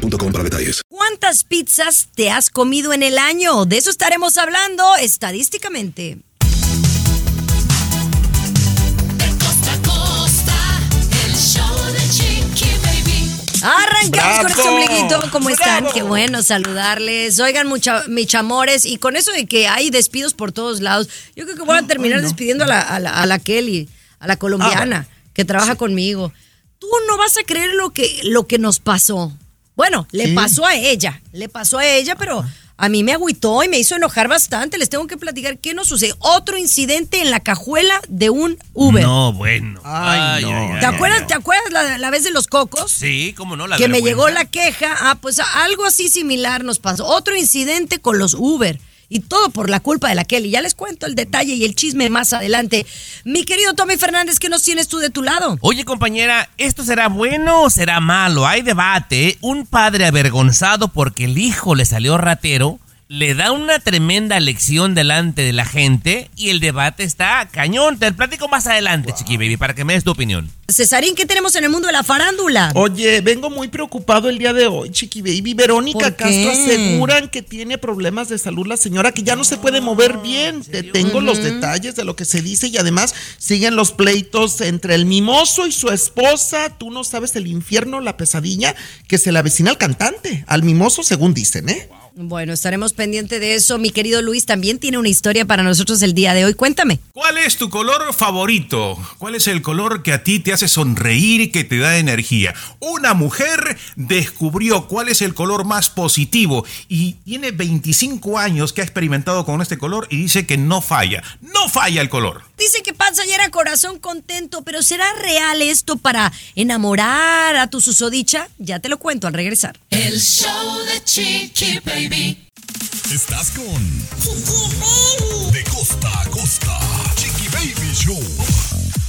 para detalles. ¿Cuántas pizzas te has comido en el año? De eso estaremos hablando estadísticamente. Arrancamos con este ombliguito. ¿Cómo están? Qué bueno saludarles. Oigan, mucha, mis amores. Y con eso de que hay despidos por todos lados, yo creo que voy a terminar despidiendo a la, a, la, a la Kelly, a la colombiana, que trabaja conmigo. Tú no vas a creer lo que, lo que nos pasó. Bueno, le pasó a ella, le pasó a ella, pero a mí me agüitó y me hizo enojar bastante. Les tengo que platicar qué nos sucede. Otro incidente en la cajuela de un Uber. No, bueno. Ay, no. ¿Te acuerdas, ¿te acuerdas la, la vez de los cocos? Sí, cómo no, la que me llegó la queja. Ah, pues algo así similar nos pasó. Otro incidente con los Uber. Y todo por la culpa de la Kelly. Ya les cuento el detalle y el chisme más adelante. Mi querido Tommy Fernández, ¿qué nos tienes tú de tu lado? Oye, compañera, ¿esto será bueno o será malo? Hay debate. Un padre avergonzado porque el hijo le salió ratero le da una tremenda lección delante de la gente y el debate está cañón. Te platico más adelante, chiqui baby, para que me des tu opinión. Cesarín, ¿qué tenemos en el mundo de la farándula? Oye, vengo muy preocupado el día de hoy, Chiqui Baby. Verónica ¿Por Castro aseguran que tiene problemas de salud la señora, que ya no se puede mover bien. Te tengo los detalles de lo que se dice y además siguen los pleitos entre el mimoso y su esposa. Tú no sabes el infierno, la pesadilla que se le avecina al cantante, al mimoso, según dicen, ¿eh? Bueno, estaremos pendientes de eso. Mi querido Luis también tiene una historia para nosotros el día de hoy. Cuéntame. ¿Cuál es tu color favorito? ¿Cuál es el color que a ti te hace sonreír y que te da energía? Una mujer descubrió cuál es el color más positivo y tiene 25 años que ha experimentado con este color y dice que no falla. No falla el color. Dice que panza llena, corazón contento, pero ¿será real esto para enamorar a tu susodicha? Ya te lo cuento al regresar. El show de Chiqui Baby. Estás con De costa a costa. Chiqui Baby Show.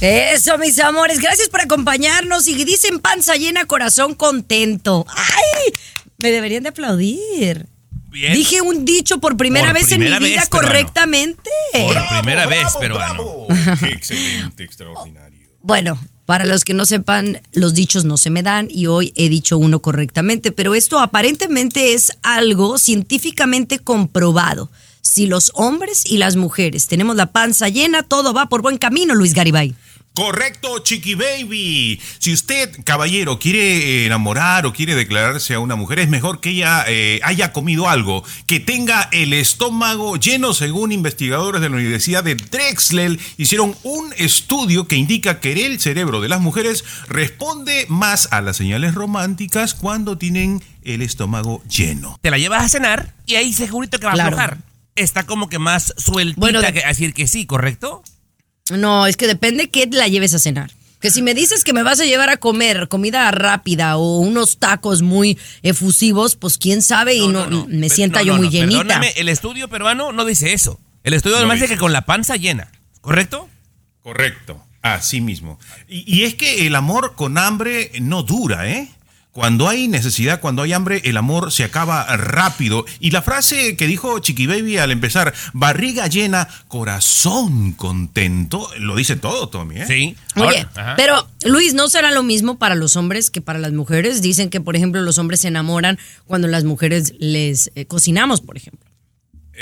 Eso, mis amores, gracias por acompañarnos. Y dicen panza llena, corazón contento. ¡Ay! Me deberían de aplaudir. Bien. Dije un dicho por primera Por vez primera en mi vida vez, peruano. correctamente. Por primera vez, peruano. Qué excelente, extraordinario. Bueno, para los que no sepan, los dichos no se me dan y hoy he dicho uno correctamente, pero esto aparentemente es algo científicamente comprobado. Si los hombres y las mujeres tenemos la panza llena, todo va por buen camino, Luis Garibay. Correcto, Chiqui Baby. Si usted, caballero, quiere enamorar o quiere declararse a una mujer, es mejor que ella eh, haya comido algo, que tenga el estómago lleno, según investigadores de la Universidad de Drexel. Hicieron un estudio que indica que el cerebro de las mujeres responde más a las señales románticas cuando tienen el estómago lleno. Te la llevas a cenar y ahí segurito que va Claro. a aflojar. Está como que más sueltita Bueno, que decir que sí, ¿correcto? No, es que depende qué la lleves a cenar. Que si me dices que me vas a llevar a comer comida rápida o unos tacos muy efusivos, pues quién sabe y no, me sienta no, yo no, muy no, llenita. Perdóname, el estudio peruano no dice eso. El estudio además dice dice. que con la panza llena, ¿correcto? Correcto, así mismo. Y, y es que el amor con hambre no dura, ¿eh? Cuando hay necesidad, cuando hay hambre, el amor se acaba rápido. Y la frase que dijo Chiqui Baby al empezar, barriga llena, corazón contento, lo dice todo, Tommy, ¿eh? Sí. Oye, Ahora- pero Luis, ¿no será lo mismo para los hombres que para las mujeres? Dicen que, por ejemplo, los hombres se enamoran cuando las mujeres les eh, cocinamos, por ejemplo.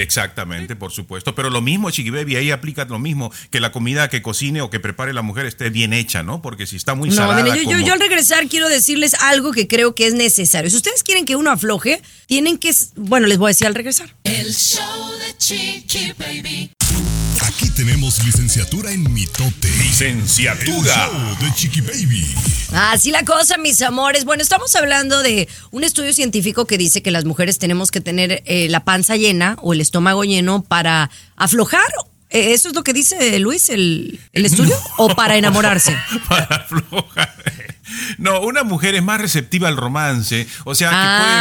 Exactamente, por supuesto. Pero lo mismo, Chiqui Baby, ahí aplica lo mismo, que la comida que cocine o que prepare la mujer esté bien hecha, ¿no? Porque si está muy No, salada miren, yo, yo al regresar quiero decirles algo que creo que es necesario. Si ustedes quieren que uno afloje, tienen que... Bueno, les voy a decir al regresar. El show de Chiqui Baby. Aquí tenemos licenciatura en mitote. El Licenciatura. show de Chiqui Baby. Así la cosa, mis amores. Bueno, estamos hablando de un estudio científico que dice que las mujeres tenemos que tener eh, la panza llena o el estómago lleno para aflojar. Eh, ¿Eso es lo que dice Luis, el, el estudio? ¿O para enamorarse? para aflojar. No, una mujer es más receptiva al romance, o sea, que Ah. puede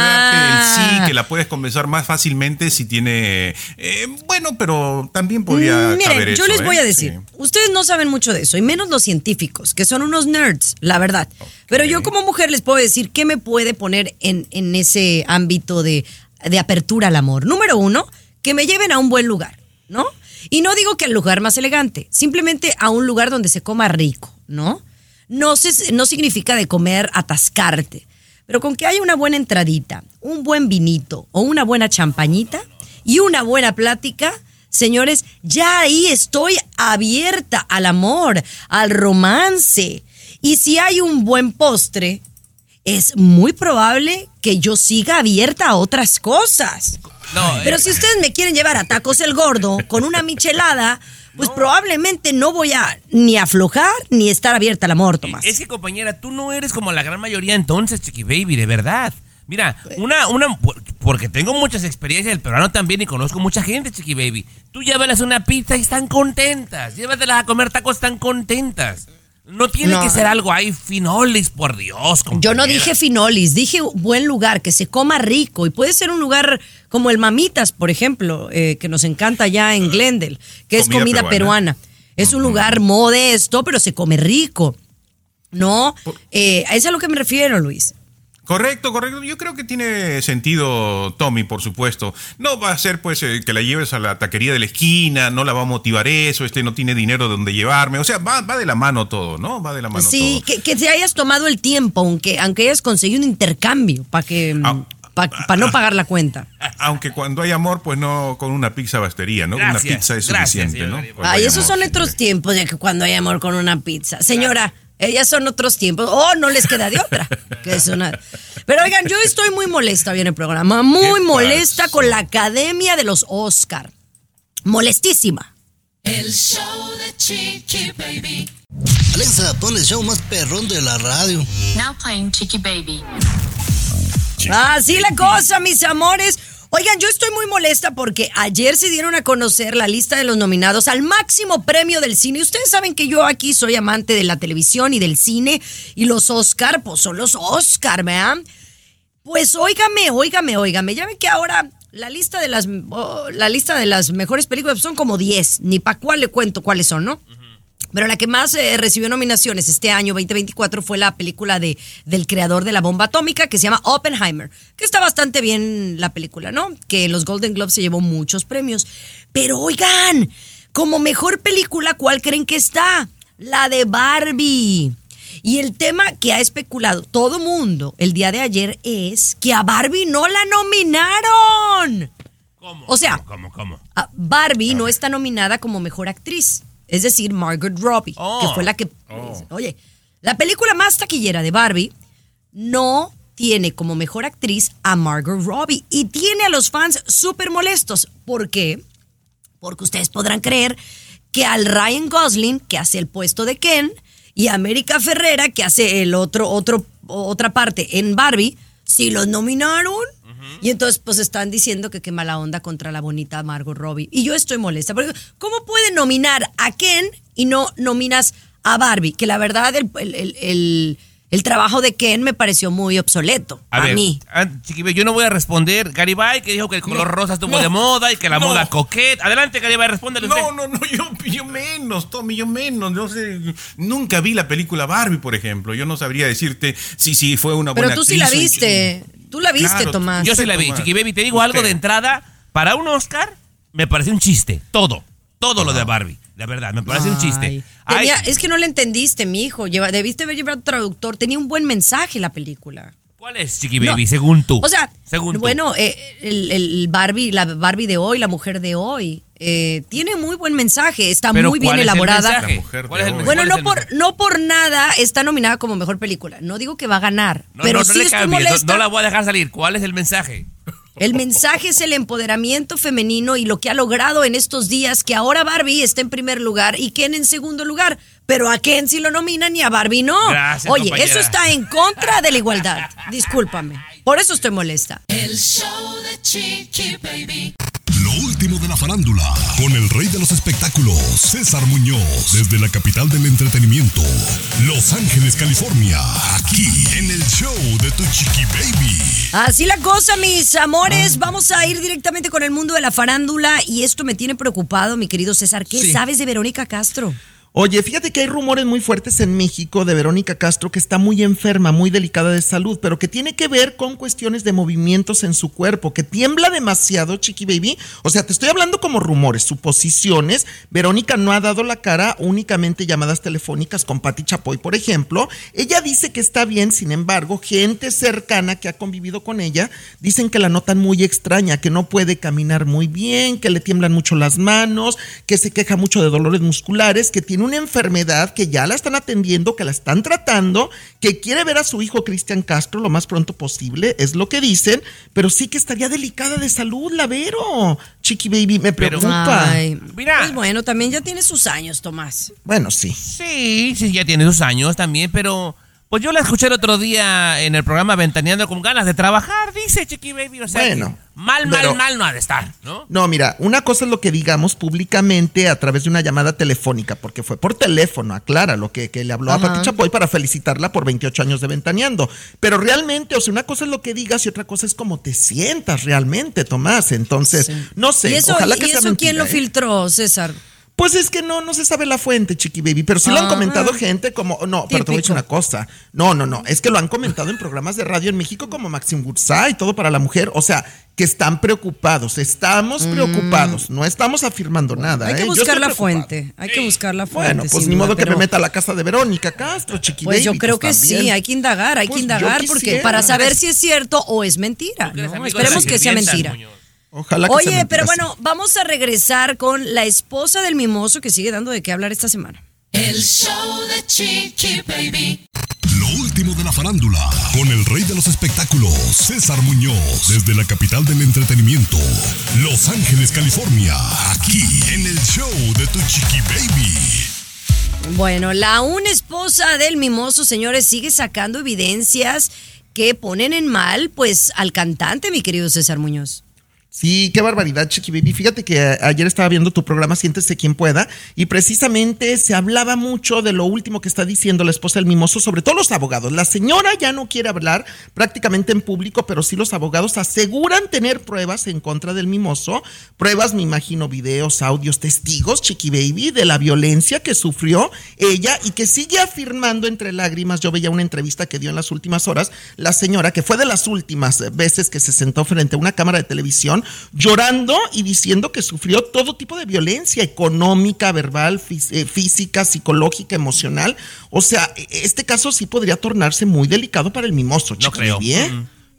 darte el sí, que la puedes conversar más fácilmente si tiene... eh, bueno, pero también podría Mm, Miren, caber yo eso, les voy ¿eh? a decir, Sí. ustedes no saben mucho de eso, y menos los científicos, que son unos nerds, la verdad. Pero yo como mujer les puedo decir qué me puede poner en, en ese ámbito de, de apertura al amor. Número uno, que me lleven a un buen lugar, ¿no? Y no digo que al lugar más elegante, simplemente a un lugar donde se coma rico, ¿no? No, se, no significa de comer atascarte, pero con que haya una buena entradita, un buen vinito o una buena champañita y una buena plática, señores, ya ahí estoy abierta al amor, al romance. Y si hay un buen postre, es muy probable que yo siga abierta a otras cosas. No, Pero eh, si ustedes me quieren llevar a tacos el gordo con una michelada, pues probablemente no voy a ni aflojar ni estar abierta al amor, Tomás. Es que, compañera, tú no eres como la gran mayoría entonces, Chiqui Baby, de verdad. Mira, una, una, porque tengo muchas experiencias del peruano también y conozco mucha gente, Chiqui Baby. Tú llévalas una pizza y están contentas. Llévatelas a comer tacos, están contentas. No tiene No. que ser algo ahí finolis, por Dios. Yo no compañera. dije finolis, dije buen lugar, que se coma rico. Y puede ser un lugar como el Mamitas, por ejemplo, eh, que nos encanta allá en Glendale, que es Comida comida peruana. peruana. Es un lugar modesto, pero se come rico. No, eh, a eso es a lo que me refiero, Luis. Correcto, correcto. Yo creo que tiene sentido, Tommy, por supuesto. No va a ser, pues, eh, que la lleves a la taquería de la esquina, no la va a motivar eso, este no tiene dinero donde llevarme. O sea, va, va de la mano todo, ¿no? Va de la mano Sí, todo. que, que te hayas tomado el tiempo, aunque, aunque hayas conseguido un intercambio para que Ah, para no pagar la cuenta. Aunque cuando hay amor, pues no con una pizza bastería, ¿no? Gracias, una pizza es gracias, suficiente, ¿no? Ay, hay esos amor, son sí. otros tiempos de que cuando hay amor con una pizza. Señora, ellas son otros tiempos. Oh, no les queda de otra. Que es una... Pero oigan, yo estoy muy molesta bien el programa. Muy ¿Qué molesta con la Academia de los Oscar. Molestísima. El show de Chiqui Baby. Alexa, pon el show más perrón de la radio. Now playing Chicky Baby. Así la cosa, mis amores. Oigan, yo estoy muy molesta porque ayer se dieron a conocer la lista de los nominados al máximo premio del cine. Ustedes saben que yo aquí soy amante de la televisión y del cine y los Oscar, pues son los Oscar, ¿verdad? Pues óigame, óigame, óigame. Ya ven que ahora la lista de las oh, la lista de las mejores películas son como 10, ni para cuál le cuento cuáles son, ¿no? Pero la que más eh, recibió nominaciones este año 2024 fue la película de, del creador de la bomba atómica que se llama Oppenheimer, que está bastante bien la película, ¿no? Que los Golden Globes se llevó muchos premios. Pero oigan, como mejor película, ¿cuál creen que está? La de Barbie. Y el tema que ha especulado todo mundo el día de ayer es que a Barbie no la nominaron. ¿Cómo? O sea, ¿Cómo, cómo? Barbie no está nominada como mejor actriz. Es decir, Margaret Robbie, Oh. que fue la que. Oye, la película más taquillera de Barbie no tiene como mejor actriz a Margaret Robbie y tiene a los fans súper molestos. ¿Por qué? Porque ustedes podrán creer que al Ryan Gosling, que hace el puesto de Ken, y a América Ferrera, que hace el otro, otro, otra parte en Barbie, sí los nominaron. Y entonces, pues están diciendo que qué mala onda contra la bonita Margot Robbie. Y yo estoy molesta. Porque, ¿cómo pueden nominar a Ken y no nominas a Barbie? Que la verdad, el, el- el- el- el trabajo de Ken me pareció muy obsoleto. A, ver, mí. ah, yo no voy a responder. Garibay, que dijo que el color rosa estuvo no, de moda y que la no. moda coquette. Adelante, Garibay, respóndele usted. No, no, no, yo, yo menos, Tommy, yo menos. Yo sé, nunca vi la película Barbie, por ejemplo. Yo no sabría decirte si si fue una Pero buena tú sí la viste. Tú la viste, Claro, Tomás. Yo sí la vi, Tomás. Chiqui Baby. Te digo algo de entrada. Para un Oscar, me parece un chiste. Todo. Todo lo de Barbie. La verdad, me parece un chiste. Tenía- es que no le entendiste, mi hijo. Lleva, debiste haber llevado traductor. Tenía un buen mensaje la película. ¿Cuál es, Chiqui Baby, No. según tú? O sea, según tú. bueno, eh, el, el Barbie, la Barbie de hoy, la mujer de hoy, eh, tiene muy buen mensaje. Está Pero muy bien ¿cuál es el elaborada. Bueno, ¿Cuál es no el por, no por nada está nominada como mejor película. No digo que va a ganar, No, pero no, no sí le estoy molesta. no la voy a dejar salir. ¿Cuál es el mensaje? El mensaje es el empoderamiento femenino y lo que ha logrado en estos días, que ahora Barbie está en primer lugar y Ken en segundo lugar, pero a Ken sí lo nominan y a Barbie no. Gracias, Oye, compañera. eso está en contra de la igualdad. Discúlpame. Por eso estoy molesta. El show de Chiqui Baby. Lo último de la farándula, con el rey de los espectáculos, César Muñoz, desde la capital del entretenimiento, Los Ángeles, California, aquí en el show de Tu Chiqui Baby. Así la cosa, mis amores. Vamos a ir directamente con el mundo de la farándula y esto me tiene preocupado, mi querido César. ¿Qué Sí. sabes de Verónica Castro? Oye, fíjate que hay rumores muy fuertes en México de Verónica Castro que está muy enferma, muy delicada de salud, pero que tiene que ver con cuestiones de movimientos en su cuerpo, que tiembla demasiado, Chiqui Baby. O sea, te estoy hablando como rumores, suposiciones. Verónica no ha dado la cara, únicamente llamadas telefónicas con Patti Chapoy, por ejemplo. Ella dice que está bien, sin embargo, gente cercana que ha convivido con ella dicen que la notan muy extraña, que no puede caminar muy bien, que le tiemblan mucho las manos, que se queja mucho de dolores musculares, que tiene una enfermedad que ya la están atendiendo, que la están tratando, que quiere ver a su hijo Cristian Castro lo más pronto posible, es lo que dicen, pero sí que estaría delicada de salud, la Vero. Chiqui Baby, me preocupa. Ay, Mira. Pues bueno, también ya tiene sus años, Tomás. Bueno, sí. Sí, sí, ya tiene sus años también, pero pues yo la escuché el otro día en el programa Ventaneando con ganas de trabajar, dice Chiqui Baby. O sea, Bueno, mal, mal, pero- mal no ha de estar, ¿no? No, mira, una cosa es lo que digamos públicamente a través de una llamada telefónica, porque fue por teléfono, aclara lo que, que le habló Ajá. a Pati Chapoy para felicitarla por 28 años de ventaneando. Pero realmente, o sea, una cosa es lo que digas y otra cosa es cómo te sientas realmente, Tomás. Entonces, no sé, ¿Y eso, ojalá y que sea eso quién lo ¿eh? filtró, César? Pues es que no, no se sabe la fuente, Chiqui Baby, pero sí lo han Ah. comentado gente como, no, pero te voy a decir una cosa. No, no, no, es que lo han comentado en programas de radio en México como Maxim Gursay, todo para la mujer, o sea, que están preocupados, estamos preocupados, no estamos afirmando nada. Mm. Hay ¿eh? que Yo buscar la preocupado. fuente. Hay que buscar la fuente. Bueno, pues ni duda, modo que pero- me meta a la casa de Verónica Castro, Chiqui Pues yo Baby, creo que sí, hay que indagar, hay Pues que yo indagar porque para saber si es cierto o es mentira. ¿no? Esperemos que sea mentira. Muñoz. Ojalá que sea Oye, pero bueno, vamos a regresar con la esposa del mimoso que sigue dando de qué hablar esta semana. El show de Chiqui Baby. Lo último de la farándula, con el rey de los espectáculos, César Muñoz, desde la capital del entretenimiento, Los Ángeles, California, aquí en el show de Tu Chiqui Baby. Bueno, la aún esposa del mimoso, señores, sigue sacando evidencias que ponen en mal, pues, al cantante, mi querido César Muñoz. Sí, qué barbaridad, Chiqui Baby. Fíjate que a- ayer estaba viendo tu programa Siéntese quien pueda y precisamente se hablaba mucho de lo último que está diciendo la esposa del mimoso, sobre todo los abogados. La señora ya no quiere hablar prácticamente en público, pero sí los abogados aseguran tener pruebas en contra del mimoso. Pruebas, me imagino, videos, audios, testigos, Chiqui Baby, de la violencia que sufrió ella y que sigue afirmando entre lágrimas. Yo veía una entrevista que dio en las últimas horas la señora, que fue de las últimas veces que se sentó frente a una cámara de televisión, llorando y diciendo que sufrió todo tipo de violencia económica, verbal, eh, física, psicológica, emocional. O sea, e- este caso sí podría tornarse muy delicado para el mimoso. No Chiqui creo. ¿eh?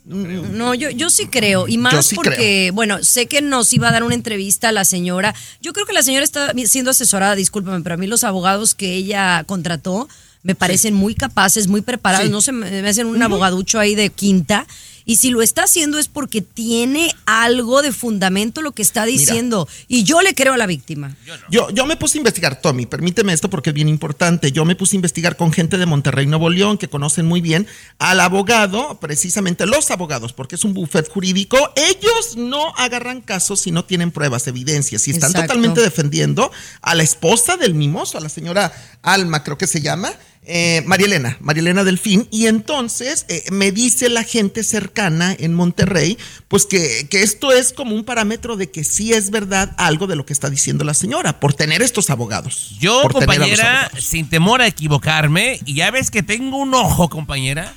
Mm. No, yo, yo sí creo. Y más sí porque, bueno, sé que nos iba a dar una entrevista a la señora. Yo creo que la señora está siendo asesorada, discúlpame, pero a mí los abogados que ella contrató me parecen muy capaces, muy preparados. Sí. No se me, me hacen un abogaducho ahí de quinta. Y si lo está haciendo es porque tiene algo de fundamento lo que está diciendo. Y yo le creo a la víctima. Yo, yo me puse a investigar, Tommy, permíteme esto porque es bien importante. Yo me puse a investigar con gente de Monterrey, Nuevo León, que conocen muy bien al abogado, precisamente los abogados, porque es un buffet jurídico. Ellos no agarran casos si no tienen pruebas, evidencias, y están Exacto. totalmente defendiendo a la esposa del mimoso, a la señora Alma, creo que se llama. Eh, María Elena, María Elena Delfín, y entonces eh, me dice la gente cercana en Monterrey, pues que, que esto es como un parámetro de que sí es verdad algo de lo que está diciendo la señora, por tener estos abogados. Yo, compañera, abogados. sin temor a equivocarme, y ya ves que tengo un ojo, compañera,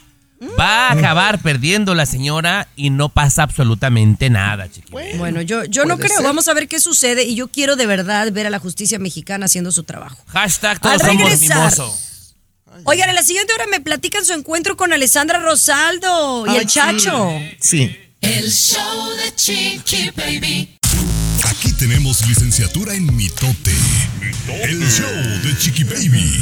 va a Mm. acabar perdiendo la señora y no pasa absolutamente nada, chiqui. Bueno, yo, yo no creo. ser. Vamos a ver qué sucede. Y yo quiero de verdad ver a la justicia mexicana haciendo su trabajo. Hashtag todos Al somos regresar. mimoso. Oigan, en la siguiente hora me platican su encuentro con Alessandra Rosaldo y Ay, el Chacho. Sí. El show de Chiqui Baby. Aquí tenemos licenciatura en mitote. El show de Chiqui Baby.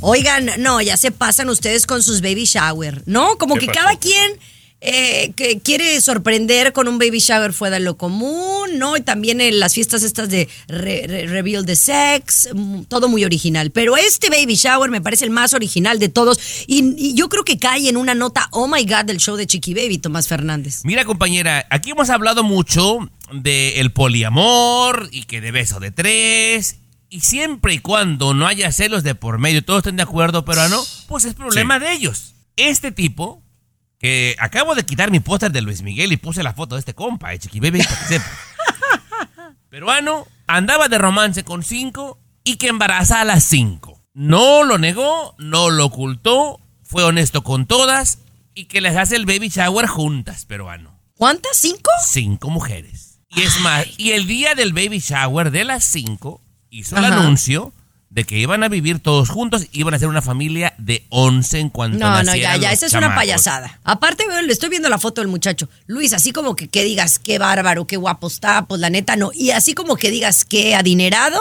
Oigan, no, ya se pasan ustedes con sus baby shower, ¿no? Como que cada quien eh, que quiere sorprender con un baby shower fuera de lo común, ¿no? Y también en las fiestas estas de re- re- reveal de sex, mm, todo muy original. Pero este baby shower me parece el más original de todos y, y yo creo que cae en una nota, oh my God, del show de Chiqui Baby, Tomás Fernández. Mira, compañera, aquí hemos hablado mucho de el poliamor y que de beso de tres. Y siempre y cuando no haya celos de por medio, todos estén de acuerdo, pero no, pues es problema de ellos. Este tipo, que acabo de quitar mi póster de Luis Miguel y puse la foto de este compa, eh, Chiqui Baby, para que sepa. Peruano, andaba de romance con cinco y que embaraza a las cinco. No lo negó, no lo ocultó, fue honesto con todas y que les hace el baby shower juntas, peruano. ¿Cuántas? ¿Cinco? Cinco mujeres. Y es más, y el día del baby shower de las cinco hizo el anuncio de que iban a vivir todos juntos, iban a ser una familia de 11 en cuanto No, no, ya, ya, esa es una payasada. Aparte, le estoy viendo la foto del muchacho. Luis, así como que, que digas qué bárbaro, qué guapo está, pues la neta no. Y así como que digas qué adinerado,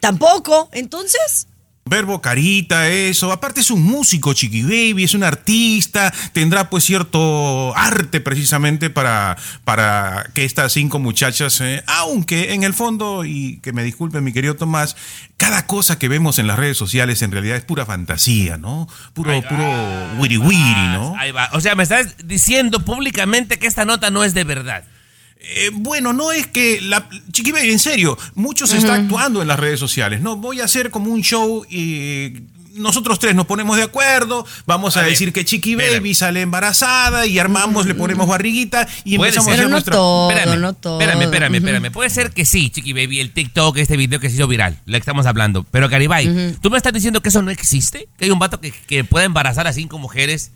tampoco. Entonces, Verbo carita, eso. Aparte es un músico, Chiqui Baby, es un artista, tendrá pues cierto arte precisamente para, para que estas cinco muchachas, eh, aunque en el fondo, y que me disculpe mi querido Tomás, cada cosa que vemos en las redes sociales en realidad es pura fantasía, ¿no? Puro, puro wiri wiri, ¿no? Ahí va. O sea, me estás diciendo públicamente que esta nota no es de verdad. Eh, bueno, no es que la Chiqui Baby, en serio, mucho se está actuando en las redes sociales. No, voy a hacer como un show y nosotros tres nos ponemos de acuerdo, vamos a, A ver, decir que Chiqui espérame. Baby sale embarrazada y armamos, le ponemos barriguita y empezamos ser. a hacer Pero no nuestra todo. espérame, no todo. espérame, espérame. Puede ser que sí, Chiqui Baby, el TikTok, este video que se hizo viral, que estamos hablando. Pero Garibay, ¿tú me estás diciendo que eso no existe? ¿Que hay un vato que, que puede embarazar a cinco mujeres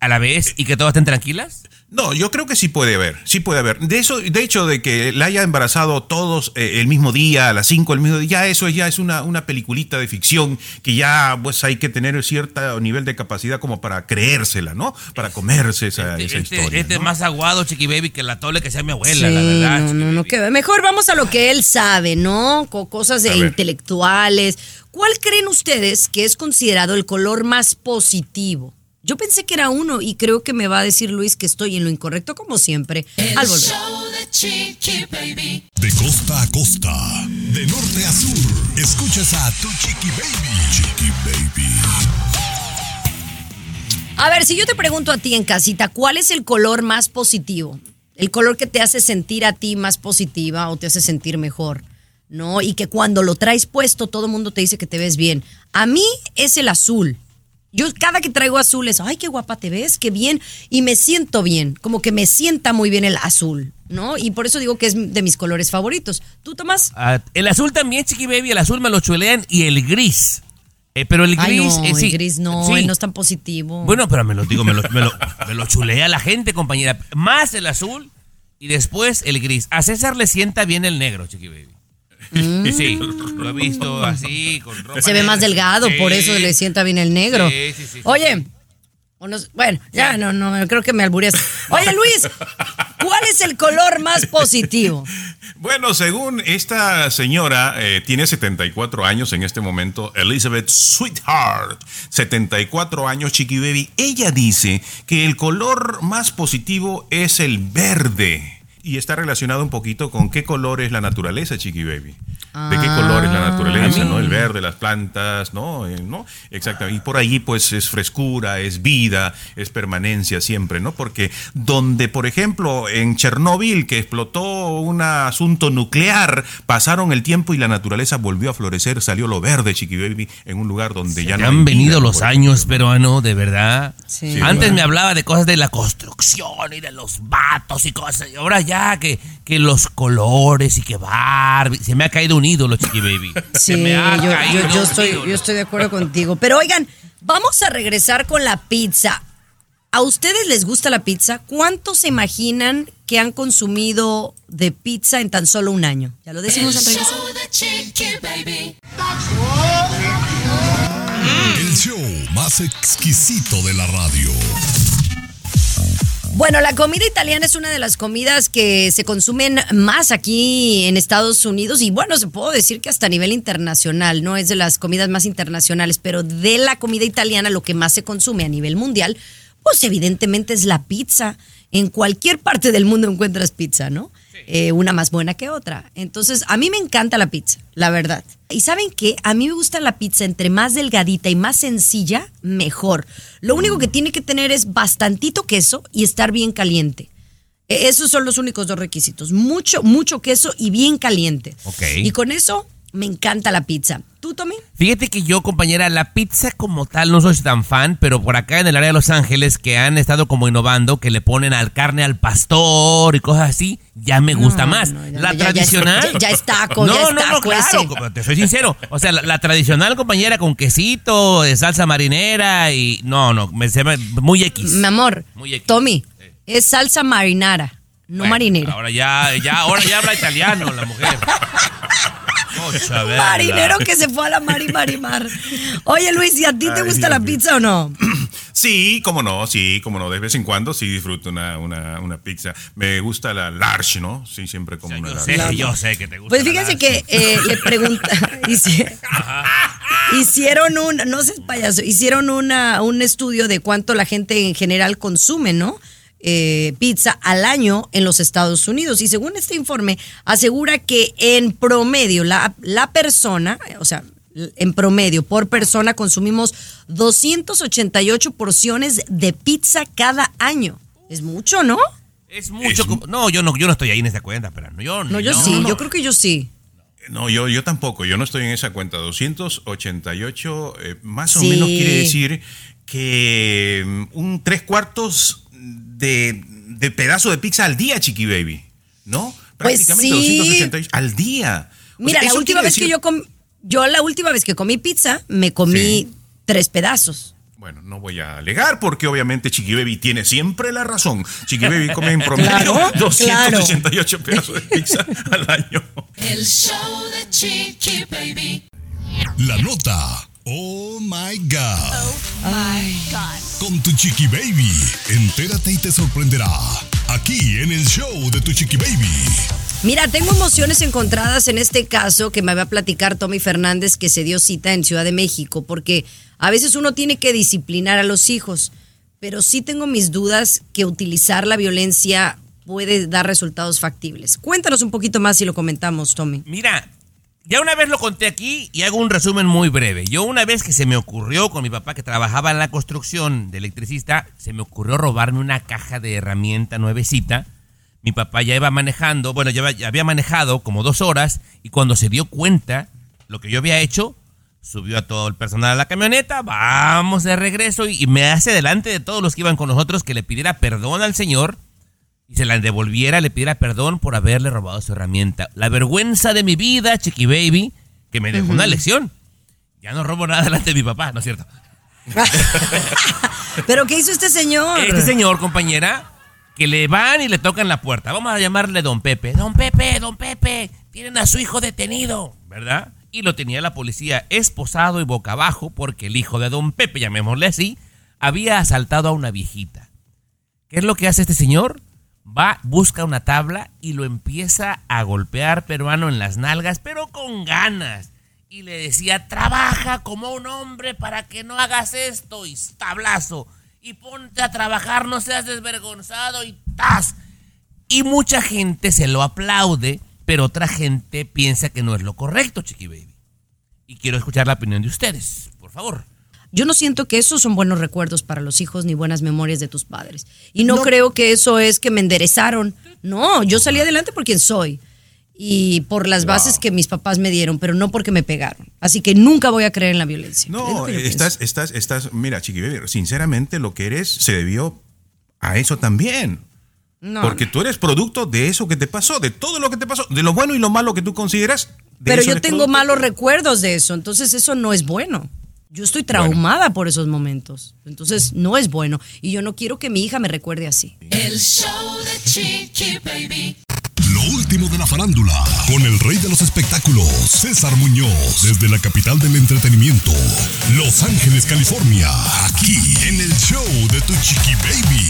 a la vez y que todas estén tranquilas? No, yo creo que sí puede haber, sí puede haber. De eso, de hecho, de que la haya embarazado todos eh, el mismo día, a las 5 el mismo día, ya eso ya es una, una peliculita de ficción que ya pues hay que tener cierto nivel de capacidad como para creérsela, ¿no? Para comerse esa, esa Este, historia. este es ¿no? más aguado, Chiqui Baby, que la tole que sea mi abuela, la verdad. no, no, no, mejor vamos a lo que él sabe, ¿no? Co- cosas de intelectuales. ¿Cuál creen ustedes que es considerado el color más positivo? Yo pensé que era uno y creo que me va a decir Luis que estoy en lo incorrecto como siempre El al volver. show de Chiqui Baby. De costa a costa, de norte a sur, escuchas a tu Chiqui Baby. Chiqui Baby. A ver, si yo te pregunto a ti en casita, ¿cuál es el color más positivo? El color que te hace sentir a ti más positiva o te hace sentir mejor, ¿no? Y que cuando lo traes puesto todo el mundo te dice que te ves bien. A mí es el azul. Yo cada que traigo azul es, ay, qué guapa te ves, qué bien, y me siento bien, como que me sienta muy bien el azul, ¿no? Y por eso digo que es de mis colores favoritos. ¿Tú, Tomás? Ah, el azul también, Chiqui Baby, el azul me lo chulean y el gris. Eh, pero el Ay, gris, no, eh, sí, el gris no, sí. no es tan positivo. Bueno, pero me lo digo, me lo, me lo- me lo chulea la gente, compañera. Más el azul y después el gris. A César le sienta bien el negro, Chiqui Baby. Sí, lo he visto así, con ropa Mm. Se ve más delgado, por eso le sienta bien el negro. Sí, sí, sí. Oye, bueno, ya no, no, creo que me albureas. Oye, Luis, ¿cuál es el color más positivo? Bueno, según esta señora, eh, tiene 74 años en este momento, Elizabeth Sweetheart, 74 años, Chiqui Baby. Ella dice que el color más positivo es el verde. Y está relacionado un poquito con qué color es la naturaleza, Chiqui Baby. ¿De qué color es la naturaleza, Ah. no? El verde, las plantas, ¿no? Eh, ¿no? Exactamente. Y por allí, pues, es frescura, es vida, es permanencia siempre, ¿no? Porque donde, por ejemplo, en Chernóbil, que explotó un asunto nuclear, pasaron el tiempo y la naturaleza volvió a florecer, salió lo verde, Chiqui Baby, en un lugar donde ya no han venido vida, los años, peruano, de verdad. Sí. Sí, Antes ¿verdad? me hablaba de cosas de la construcción y de los vatos y cosas. Y ahora ya que, que los colores y que Barbie. Se me ha caído un ídolo, Chiqui Baby. Sí, Se me yo, yo- yo un estoy, ídolo. yo estoy de acuerdo contigo. Pero oigan, vamos a regresar con la pizza. ¿A ustedes les gusta la pizza? ¿Cuánto se imaginan que han consumido de pizza en tan solo un año? Ya lo decimos al regresar. show de Chiqui Baby. El show más exquisito de la radio. Bueno, la comida italiana es una de las comidas que se consumen más aquí en Estados Unidos y bueno, se puedo decir que hasta a nivel internacional, no es de las comidas más internacionales, pero de la comida italiana lo que más se consume a nivel mundial, pues evidentemente es la pizza. En cualquier parte del mundo encuentras pizza, ¿no? Eh, una más buena que otra. Entonces, a mí me encanta la pizza, la verdad. Y saben qué, a mí me gusta la pizza entre más delgadita y más sencilla, mejor. Lo único que tiene que tener es bastantito queso y estar bien caliente. Eh, Esos son los únicos dos requisitos. Mucho, mucho queso y bien caliente. Ok. Y con eso me encanta la pizza. ¿Tú, Tommy? Fíjate que yo, compañera, la pizza como tal no soy tan fan, pero por acá en el área de Los Ángeles que han estado como innovando, que le ponen al carne al pastor y cosas así, ya me gusta más. no, la ya- tradicional. ya- ya es taco, no, ya es no, no, taco claro, ese. te soy sincero. O sea, la, la tradicional, compañera, con quesito, salsa marinera y. No, no, me, se me- muy X. Mi amor, Muy X. Tommy, es salsa marinara, no Bueno, marinera. Ahora ya, ya, ahora ya habla italiano la mujer. Marinero que se fue a la mar y marimar. Oye, Luis, ¿y a ti te gusta la pizza o no? Sí, cómo no, sí, cómo no. De vez en cuando sí disfruto una, una, una pizza. Me gusta la large, ¿no? Sí, siempre como una Yo large. sé, yo sé que te gusta. Pues la fíjense large. que eh, le pregunta, hici- hicieron un, no sé, payaso, hicieron una, un estudio de cuánto la gente en general consume, ¿no? Eh, pizza al año en los Estados Unidos. Y según este informe, asegura que en promedio la, la persona, o sea, en promedio por persona consumimos 288 porciones de pizza cada año. Es mucho, ¿no? Es mucho. como- No, yo no, yo no estoy ahí en esa cuenta, pero no, yo No, yo sí, yo creo que yo sí. No, yo, yo tampoco, yo no estoy en esa cuenta. 288, eh, más o menos quiere decir que mm, un tres cuartos de, de pedazo de pizza al día, Chiqui Baby. ¿No? Pues Prácticamente sí. 288 al día. O Mira, sea, la última vez que yo comí, yo la última vez que comí pizza, me comí Sí. tres pedazos. Bueno, no voy a alegar porque obviamente Chiqui Baby tiene siempre la razón. Chiqui Baby come en promedio Claro, 288 pedazos de pizza al año. El show de Chiqui Baby. La nota. Oh my God. Con tu chiqui baby. Entérate y te sorprenderá. Aquí en el show de tu chiqui baby. Mira, tengo emociones encontradas en este caso que me va a platicar Tommy Fernández que se dio cita en Ciudad de México, porque a veces uno tiene que disciplinar a los hijos, pero sí tengo mis dudas que utilizar la violencia puede dar resultados factibles. Cuéntanos un poquito más si lo comentamos, Tommy. Mira, ya una vez lo conté aquí y hago un resumen muy breve. Yo una vez que se me ocurrió con mi papá que trabajaba en la construcción de electricista, se me ocurrió robarme una caja de herramienta nuevecita. Mi papá ya iba manejando, bueno, ya había- manejado como dos horas y cuando se dio cuenta lo que yo había hecho, subió a todo el personal a la camioneta, vamos de regreso y, y me hace delante de todos los que iban con nosotros que le pidiera perdón al señor y se la devolviera, le pidiera perdón por haberle robado su herramienta. La vergüenza de mi vida, Chiqui Baby, que me dejó una lección. Ya no robo nada delante de mi papá, ¿no es cierto? ¿Pero qué hizo este señor? Este señor, compañera, que le van y le tocan la puerta. Vamos a llamarle Don Pepe. Don Pepe, Don Pepe, tienen a su hijo detenido, ¿verdad? Y lo tenía la policía esposado y boca abajo porque el hijo de Don Pepe, llamémosle así, había asaltado a una viejita. ¿Qué es lo que hace este señor? Va, busca una tabla y lo empieza a golpear peruano en las nalgas, pero con ganas. Y le decía, trabaja como un hombre para que no hagas esto y tablazo. Y ponte a trabajar, no seas desvergonzado y ¡tas! Y mucha gente se lo aplaude, pero otra gente piensa que no es lo correcto, Chiqui Baby. Y quiero escuchar la opinión de ustedes, por favor. Yo no siento que esos son buenos recuerdos para los hijos ni buenas memorias de tus padres. Y no, No. creo que eso es que me enderezaron. No, yo salí adelante por quien soy. Y por las bases que mis papás me dieron, pero no porque me pegaron. Así que nunca voy a creer en la violencia. Es No, yo estás, estás, estás, mira, Chiqui Baby, sinceramente lo que eres se debió a eso también. No, Porque tú eres producto de eso que te pasó, de todo lo que te pasó, de lo bueno y lo malo que tú consideras. de pero yo tengo producto. malos recuerdos de eso, entonces eso no es bueno. Yo estoy traumada por esos momentos, entonces no es bueno. Y yo no quiero que mi hija me recuerde así. El show de Chiqui Baby. Lo último de la farándula. Con el rey de los espectáculos, César Muñoz. Desde la capital del entretenimiento, Los Ángeles, California. Aquí en el show de tu chiqui baby.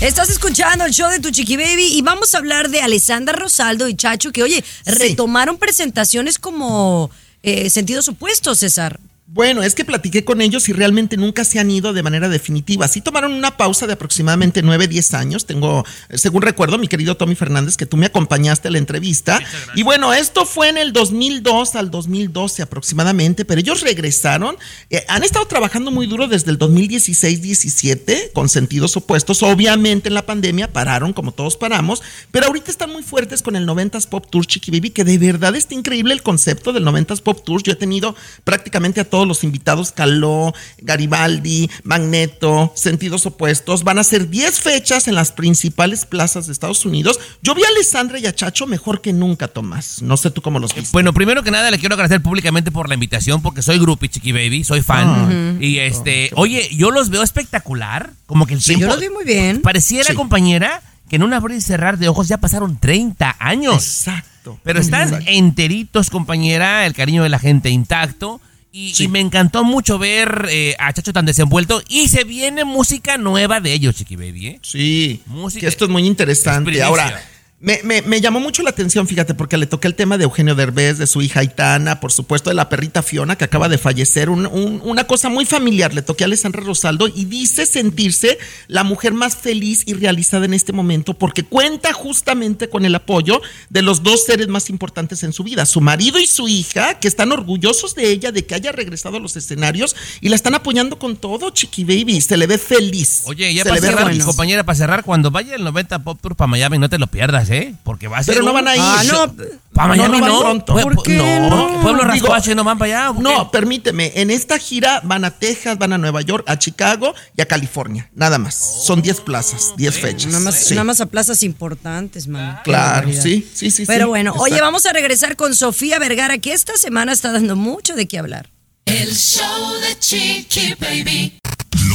Estás escuchando el show de Tu Chiqui Baby y vamos a hablar de Alessandra Rosaldo y Chacho, que oye, retomaron presentaciones como eh, sentidos opuestos, César. Bueno, es que platiqué con ellos y realmente nunca se han ido de manera definitiva. Sí tomaron una pausa de aproximadamente 9, 10 años. Tengo, según recuerdo, mi querido Tommy Fernández, que tú me acompañaste a la entrevista. Y bueno, esto fue en el 2002 al 2012 aproximadamente, pero ellos regresaron. Eh, han estado trabajando muy duro desde el 2016-17 con sentidos opuestos. Obviamente en la pandemia pararon como todos paramos, pero ahorita están muy fuertes con el 90s Pop Tour Chiqui Baby, que de verdad está increíble el concepto del 90s Pop Tour. Yo he tenido prácticamente a todos los invitados, Caló, Garibaldi, Magneto, Sentidos Opuestos. Van a ser 10 fechas en las principales plazas de Estados Unidos. Yo vi a Alessandra y a Chacho mejor que nunca, Tomás. No sé tú cómo los viste. Bueno, primero que nada le quiero agradecer públicamente por la invitación porque soy groupie Chiqui Baby, soy fan. y este, oye, yo los veo espectacular, como que el Sí, tiempo yo los vi muy bien. pareciera Sí. compañera que en un abrir y cerrar de ojos ya pasaron 30 años. Exacto. Pero están Exacto. enteritos, compañera, el cariño de la gente intacto. Y, Sí. y me encantó mucho ver eh, a Chacho tan desenvuelto. Y se viene música nueva de ellos, Chiqui Baby, ¿eh? Sí, Música. que esto es muy interesante. Ahora, me, me- me llamó mucho la atención, fíjate, porque le toqué el tema de Eugenio Derbez, de su hija Aitana, por supuesto, de la perrita Fiona, que acaba de fallecer. Un- un- una cosa muy familiar. Le toqué a Alessandra Rosaldo y dice sentirse la mujer más feliz y realizada en este momento, porque cuenta justamente con el apoyo de los dos seres más importantes en su vida, su marido y su hija, que están orgullosos de ella, de que haya regresado a los escenarios y la están apoyando con todo, Chiqui Baby. Se le ve feliz. Oye, ya Se para le cerrar, compañera, para cerrar, cuando vaya el 90 Pop Tour para Miami, no te lo pierdas, ¿eh? Porque va a ser. Pero no un- van a ir. Ah, no. Para Miami no no. van pronto. Pue- ¿Por qué no, no? Pueblo Rascuache no van para allá. No, permíteme, en esta gira van a Texas, van a Nueva York, a Chicago y a California, nada más. Son 10 plazas, 10 fechas. Nada más, Sí. nada más a plazas importantes, man. Claro, sí, sí, sí. Pero sí. bueno, oye, vamos a regresar con Sofía Vergara, que esta semana está dando mucho de qué hablar. El show de Chiqui Baby.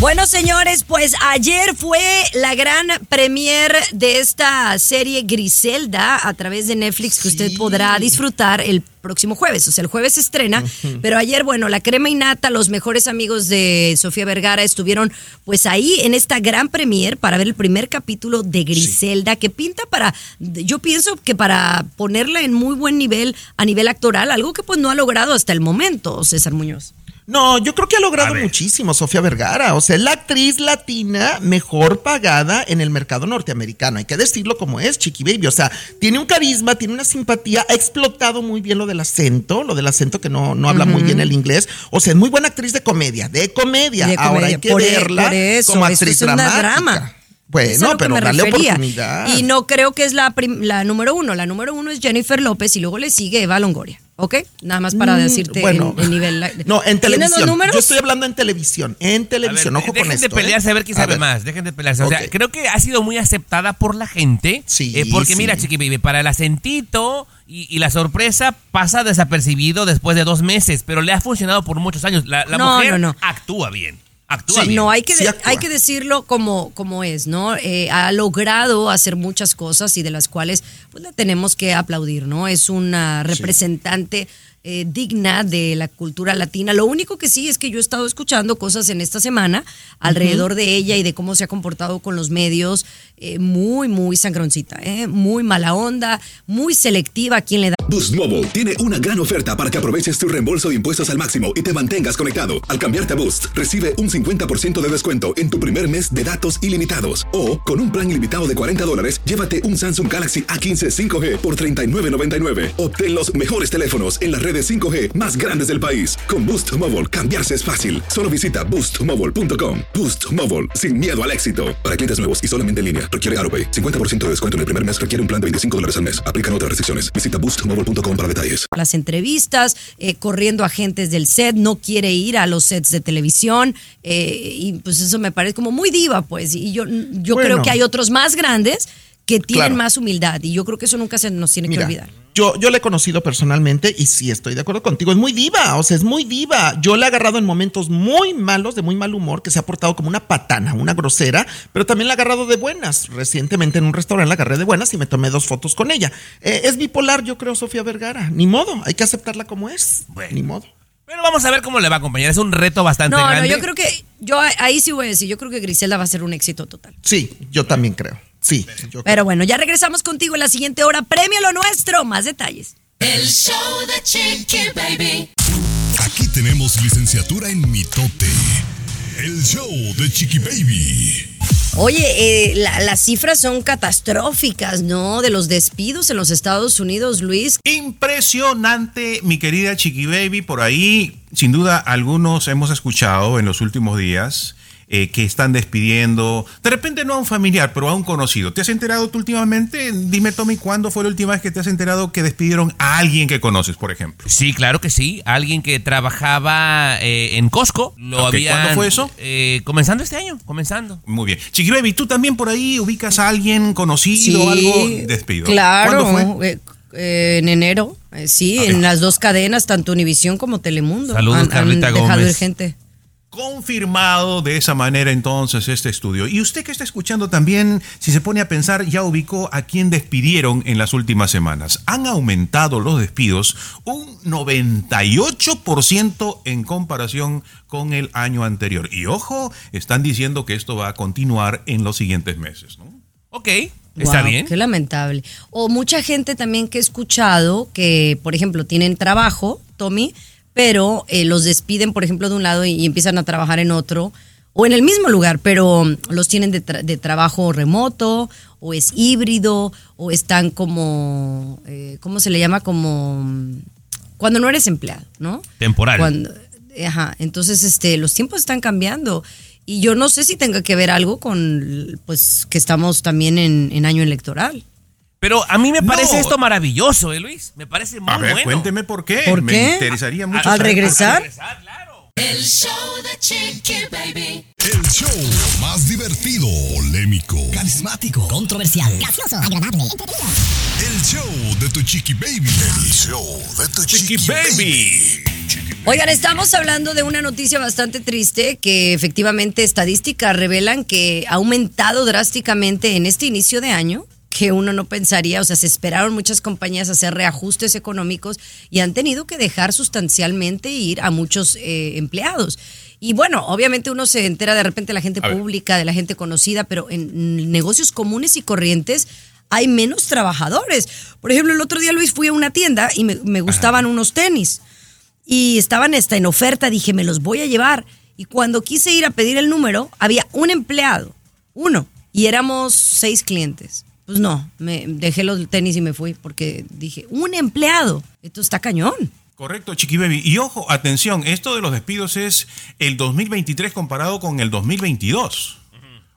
Bueno, señores, pues ayer fue la gran premier de esta serie Griselda a través de Netflix que usted podrá disfrutar el próximo jueves. O sea, el jueves se estrena, pero ayer, bueno, la crema y nata, los mejores amigos de Sofía Vergara estuvieron pues ahí en esta gran premier para ver el primer capítulo de Griselda que pinta para, yo pienso que para ponerla en muy buen nivel a nivel actoral, algo que pues no ha logrado hasta el momento, César Muñoz. No, yo creo que ha logrado muchísimo Sofía Vergara. O sea, es la actriz latina mejor pagada en el mercado norteamericano. Hay que decirlo como es, Chiqui Baby. O sea, tiene un carisma, tiene una simpatía, ha explotado muy bien lo del acento, lo del acento que no, no habla muy bien el inglés. O sea, es muy buena actriz de comedia, de comedia. De Ahora hay que Por e- verla por eso, como actriz es una dramática. drama. Bueno, pero me dale refería. oportunidad. Y no creo que es la, la número uno. La número uno es Jennifer López y luego le sigue Eva Longoria. ¿Ok? Nada más para Mm, decirte bueno. el, el nivel. No, en ¿Tienes televisión. los números? Yo estoy hablando en televisión. En A ver, televisión, ojo dejen con esto. de pelearse ¿eh? a ver quién sabe ver. más. Dejen de pelearse. O sea, creo que ha sido muy aceptada por la gente. Sí, eh, porque sí. mira, Chiqui Baby, para el acentito y, y la sorpresa pasa desapercibido después de dos meses, pero le ha funcionado por muchos años. La, la No, mujer no, no. actúa bien. Actúa Sí, bien. no, hay que, Sí de- actúa. hay que decirlo como, como es, ¿no? Eh, ha logrado hacer muchas cosas y de las cuales pues le tenemos que aplaudir, ¿no? Es una representante eh, digna de la cultura latina. Lo único que sí es que yo he estado escuchando cosas en esta semana alrededor de ella y de cómo se ha comportado con los medios, eh, muy, muy sangroncita, ¿eh? Muy mala onda, muy selectiva a quien le da. Boost Mobile tiene una gran oferta para que aproveches tu reembolso de impuestos al máximo y te mantengas conectado. Al cambiarte a Boost, recibe un 50% de descuento en tu primer mes de datos ilimitados. O, con un plan ilimitado de 40 dólares, llévate un Samsung Galaxy A15 5G por $39.99. Obtén los mejores teléfonos en las redes 5G más grandes del país. Con Boost Mobile, cambiarse es fácil. Solo visita boostmobile.com. Boost Mobile, sin miedo al éxito. Para clientes nuevos y solamente en línea, requiere AroPay. 50% de descuento en el primer mes requiere un plan de 25 dólares al mes. Aplican otras restricciones. Visita boostmobile.com para detalles. las entrevistas, eh, corriendo agentes del set, no quiere ir a los sets de televisión eh, y pues eso me parece como muy diva, pues. Y yo, yo Bueno. creo que hay otros más grandes que tienen Claro. más humildad y yo creo que eso nunca se nos tiene que olvidar. Yo, yo le he conocido personalmente y sí estoy de acuerdo contigo. Es muy diva, o sea, es muy diva. Yo le he agarrado en momentos muy malos, de muy mal humor, que se ha portado como una patana, una grosera, pero también la he agarrado de buenas. Recientemente en un restaurante la agarré de buenas y me tomé dos fotos con ella. Eh, es bipolar, yo creo, Sofía Vergara. Ni modo, hay que aceptarla como es. Bueno. Ni modo. Pero vamos a ver cómo le va a acompañar. Es un reto bastante No, no, grande. yo creo que, yo ahí sí voy a decir, yo creo que Griselda va a ser un éxito total. Sí, yo también creo. Sí. yo Pero bueno, ya regresamos contigo en la siguiente hora. Premio lo nuestro. Más detalles. El show de Chiqui Baby. Aquí tenemos licenciatura en mitote. El show de Chiqui Baby. Oye, eh, la- las cifras son catastróficas, ¿no? De los despidos en los Estados Unidos, Luis. Impresionante, mi querida Chiqui Baby. Por ahí, sin duda, algunos hemos escuchado en los últimos días eh, que están despidiendo, de repente no a un familiar, pero a un conocido. ¿Te has enterado tú últimamente? Dime, Tommy, ¿cuándo fue la última vez que te has enterado que despidieron a alguien que conoces, por ejemplo? Sí, claro que sí. Alguien que trabajaba eh, en Costco. Lo Ok, habían, ¿cuándo fue eso? eh, comenzando este año, comenzando. Muy bien. Chiqui Baby, ¿tú también por ahí ubicas a alguien conocido o algo despido? Claro. ¿Cuándo fue? eh, eh, en enero, eh, sí, en las dos cadenas, tanto Univisión como Telemundo. Saludos, han, dejado Gómez. ir gente. Confirmado de esa manera entonces este estudio. Y usted que está escuchando también, si se pone a pensar, ya ubicó a quién despidieron en las últimas semanas. Han aumentado los despidos un 98% en comparación con el año anterior. Y ojo, están diciendo que esto va a continuar en los siguientes meses. ¿no? Ok, está Wow, bien. Qué lamentable. O mucha gente también que he escuchado que, por ejemplo, tienen trabajo, Tommy, pero eh, los despiden, por ejemplo, de un lado y, y empiezan a trabajar en otro, o en el mismo lugar, pero los tienen de, tra- de trabajo remoto, o es híbrido, o están como, eh, ¿cómo se le llama? Como cuando no eres empleado, ¿no? Temporal. Cuando, ajá, entonces este, los tiempos están cambiando. Y yo no sé si tenga que ver algo con, pues, que estamos también en, en año electoral. Pero a mí me parece No. esto maravilloso, ¿eh, Luis? Me parece muy A ver, bueno. cuénteme por qué. ¿Por Me qué? interesaría mucho. ¿Al regresar? El show de Chiqui Baby. El show más divertido, polémico, Carismático, controversial, gracioso, agradable, el show de tu chiqui baby. El show de tu Chiqui chiqui, Baby. Oigan, estamos hablando de una noticia bastante triste que efectivamente estadísticas revelan que ha aumentado drásticamente en este inicio de año que uno no pensaría, o sea, se esperaron muchas compañías hacer reajustes económicos y han tenido que dejar sustancialmente ir a muchos eh, empleados. Y bueno, obviamente uno se entera de repente de la gente pública, de la gente conocida, pero en negocios comunes y corrientes hay menos trabajadores. Por ejemplo, el otro día, Luis, fui a una tienda y me, me gustaban unos tenis y estaban hasta en oferta, dije, me los voy a llevar. Y cuando quise ir a pedir el número, había un empleado, uno, y éramos seis clientes. Pues no, me dejé los tenis y me fui porque dije, un empleado, esto está cañón. Correcto, Chiqui Baby. Y ojo, atención, esto de los despidos es el 2023 comparado con el 2022.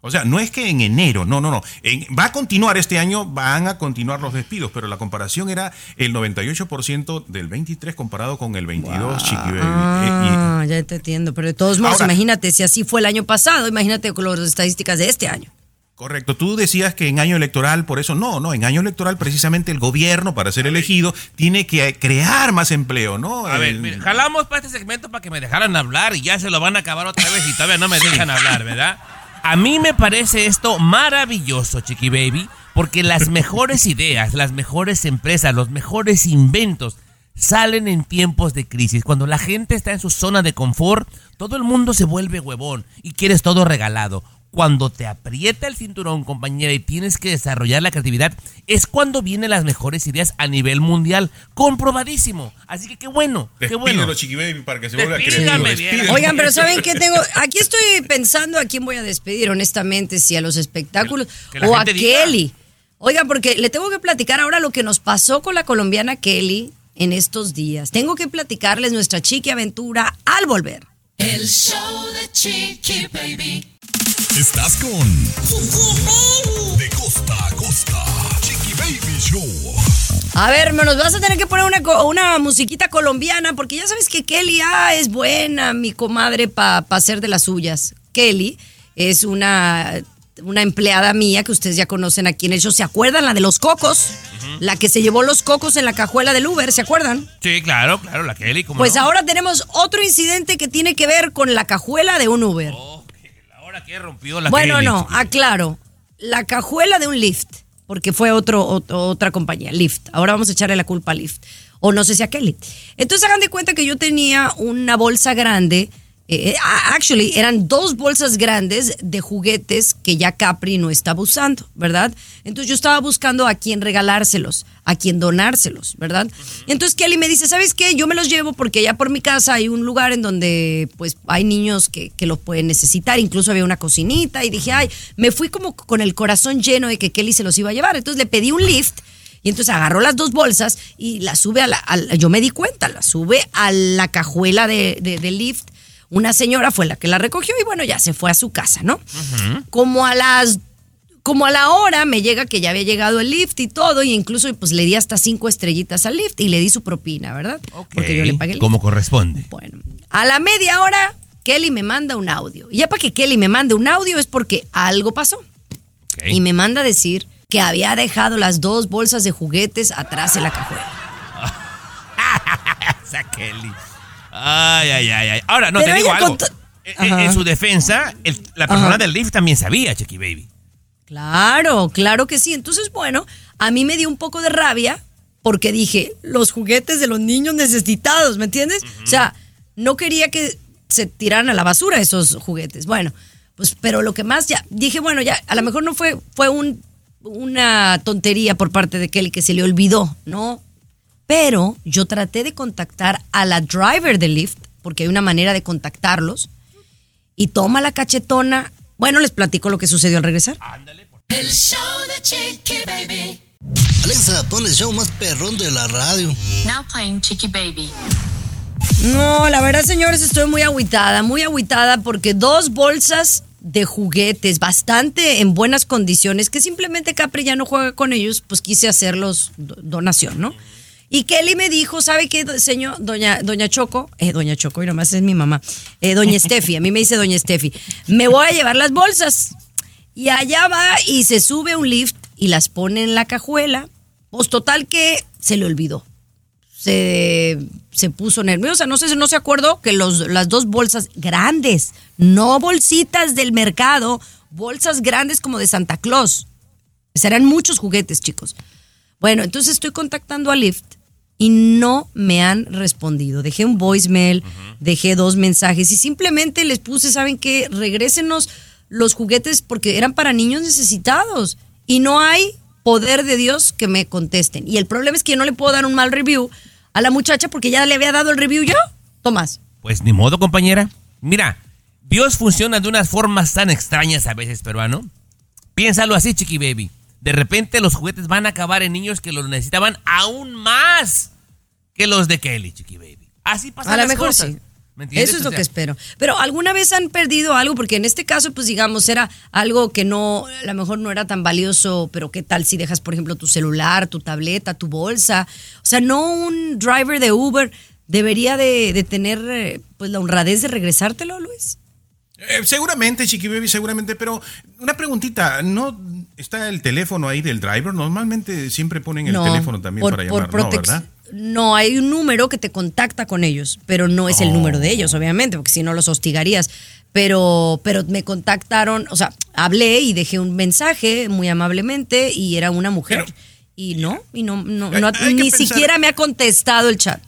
O sea, no es que en enero, no, no, no. En- va a continuar este año, van a continuar los despidos, pero la comparación era el 98% del 23 comparado con el 22, Chiqui Baby. Eh, Ah, ya te entiendo, pero de todos modos, Ahora- imagínate, si así fue el año pasado, imagínate con las estadísticas de este año. Correcto, tú decías que en año electoral, por eso no, no, en año electoral precisamente el gobierno para ser elegido tiene que crear más empleo, ¿no? A ver, mire, jalamos para este segmento para que me dejaran hablar y ya se lo van a acabar otra vez y todavía no me dejan hablar, ¿verdad? A mí me parece esto maravilloso, Chiqui Baby, porque las mejores ideas, las mejores empresas, los mejores inventos salen en tiempos de crisis. Cuando la gente está en su zona de confort, todo el mundo se vuelve huevón y quieres todo regalado. Cuando te aprieta el cinturón, compañera, y tienes que desarrollar la creatividad, es cuando vienen las mejores ideas a nivel mundial. Comprobadísimo. Así que qué bueno, qué bueno. Para que se vuelva creativo. Oigan, pero ¿saben qué tengo? Aquí estoy pensando a quién voy a despedir, honestamente, si a los espectáculos Que la o a diga. Kelly. Oigan, porque le tengo que platicar ahora lo que nos pasó con la colombiana Kelly en estos días. Tengo que platicarles nuestra chiqui aventura al volver. El show de Chiqui Baby. Estás con De costa a costa. Chiqui Baby Show. A ver, me nos vas a tener que poner una, una musiquita colombiana, porque ya sabes que Kelly ah, es buena, mi comadre, para hacer de las suyas. Kelly es una, una empleada mía que ustedes ya conocen aquí en el show. ¿Se acuerdan? La de los cocos. La que se llevó los cocos en la cajuela del Uber, ¿se acuerdan? Sí, claro, claro, la Kelly. ¿cómo Pues no? ahora tenemos otro incidente que tiene que ver con la cajuela de un Uber. Oh, Que rompió la bueno, no, aclaro. La cajuela de un lift. porque fue otro, ot- otra compañía, Lyft. Ahora vamos a echarle la culpa a Lyft. O no sé si a Kelly. Entonces hagan de cuenta que yo tenía una bolsa grande. Eh, eh, actually, eran dos bolsas grandes de juguetes que ya Capri no estaba usando, ¿verdad? Entonces yo estaba buscando a quién regalárselos, a quién donárselos, ¿verdad? Entonces Kelly me dice, ¿sabes qué? Yo me los llevo porque allá por mi casa hay un lugar en donde pues hay niños que, que los pueden necesitar, incluso había una cocinita y dije, ay, me fui como con el corazón lleno de que Kelly se los iba a llevar. Entonces le pedí un lift y entonces agarró las dos bolsas y las sube a la, yo me di cuenta, las sube a la cajuela de, de- del lift. Una señora fue la que la recogió y bueno, ya se fue a su casa, ¿no? Como a las como a la hora me llega que ya había llegado el lift y todo, y incluso pues le di hasta cinco estrellitas al lift y le di su propina, ¿verdad? Porque yo le pagué el. Como corresponde. Bueno, a la media hora, Kelly me manda un audio. Y ya para que Kelly me mande un audio es porque algo pasó. Y me manda a decir que había dejado las dos bolsas de juguetes atrás de la cajuela. Esa Kelly. Ay, ay, ay, ay. Ahora, no, Pero te digo algo. En- Ajá. En, su defensa, el- la persona Ajá. del lift también sabía, Chiqui Baby. Claro, claro que sí. Entonces, bueno, a mí me dio un poco de rabia porque dije, los juguetes de los niños necesitados, ¿me entiendes? O sea, no quería que se tiraran a la basura esos juguetes. Bueno, pues, pero lo que más ya, dije, bueno, ya, a lo mejor no fue, fue un, una tontería por parte de Kelly que se le olvidó, ¿no? Pero yo traté de contactar a la driver del lift, porque hay una manera de contactarlos, y toma la cachetona. Bueno, les platico lo que sucedió al regresar. El show de Chiqui Baby. Alexa, pon el show más perrón de la radio. Now playing Chicky Baby. No, la verdad, señores, estoy muy agüitada, muy agüitada porque dos bolsas de juguetes bastante en buenas condiciones, que simplemente Capri ya no juega con ellos, pues quise hacerlos do- donación, ¿no? Y Kelly me dijo, ¿sabe qué, señor, doña, doña Choco? Eh, doña Choco, y nomás es mi mamá. Eh, doña Steffi, a mí me dice doña Steffi, me voy a llevar las bolsas. Y allá va y se sube un lift y las pone en la cajuela. Pues total que se le olvidó se, se puso nerviosa. No sé no se acordó que los, las dos bolsas grandes, no bolsitas del mercado, bolsas grandes como de Santa Claus. Serán muchos juguetes, chicos. Bueno, entonces estoy contactando a Lyft y no me han respondido. Dejé un voicemail, dejé dos mensajes y simplemente les puse, ¿saben qué? Regrésenos los juguetes porque eran para niños necesitados y no hay poder de Dios que me contesten. Y el problema es que yo no le puedo dar un mal review a la muchacha porque ya le había dado el review yo. Tomás. Pues ni modo, compañera. Mira, Dios funciona de unas formas tan extrañas a veces, peruano. Piénsalo así, Chiqui Baby. De repente los juguetes van a acabar en niños que los necesitaban aún más que los de Kelly, Chiqui Baby. Así pasan A lo mejor cosas. sí. ¿Me entiendes? Eso es O lo sea, que espero. Pero ¿alguna vez han perdido algo? Porque en este caso, pues digamos, era algo que no, a lo mejor no era tan valioso, pero ¿qué tal si dejas, por ejemplo, tu celular, tu tableta, tu bolsa? O sea, no un driver de Uber debería de, de tener eh, pues la honradez de regresártelo, Luis. Eh, seguramente, Chiqui Baby, seguramente, pero una preguntita, ¿no está el teléfono ahí del driver? Normalmente siempre ponen el no, teléfono también por- para por llamar, ¿no, protec- verdad? No, hay un número que te contacta con ellos, pero no es el Oh. número de ellos, obviamente, porque si no los hostigarías. Pero, pero me contactaron, o sea, hablé y dejé un mensaje muy amablemente y era una mujer. y no, y no, no, no- ni pensar- siquiera me ha contestado el chat.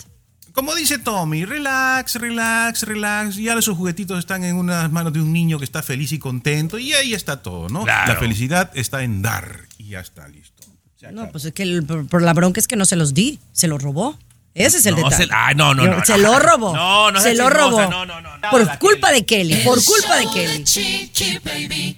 Como dice Tommy, relax, relax, relax. Ya esos juguetitos están en unas manos de un niño que está feliz y contento y ahí está todo, ¿no? Claro. La felicidad está en dar y ya está listo. No, pues es que el- por, por la bronca es que no se los di, se los robó. Ese es el No, detalle. se- ay, no, no, no, Se no. lo robó. No, no se lo robó. no, no, no. Por culpa de Kelly, por culpa de Kelly.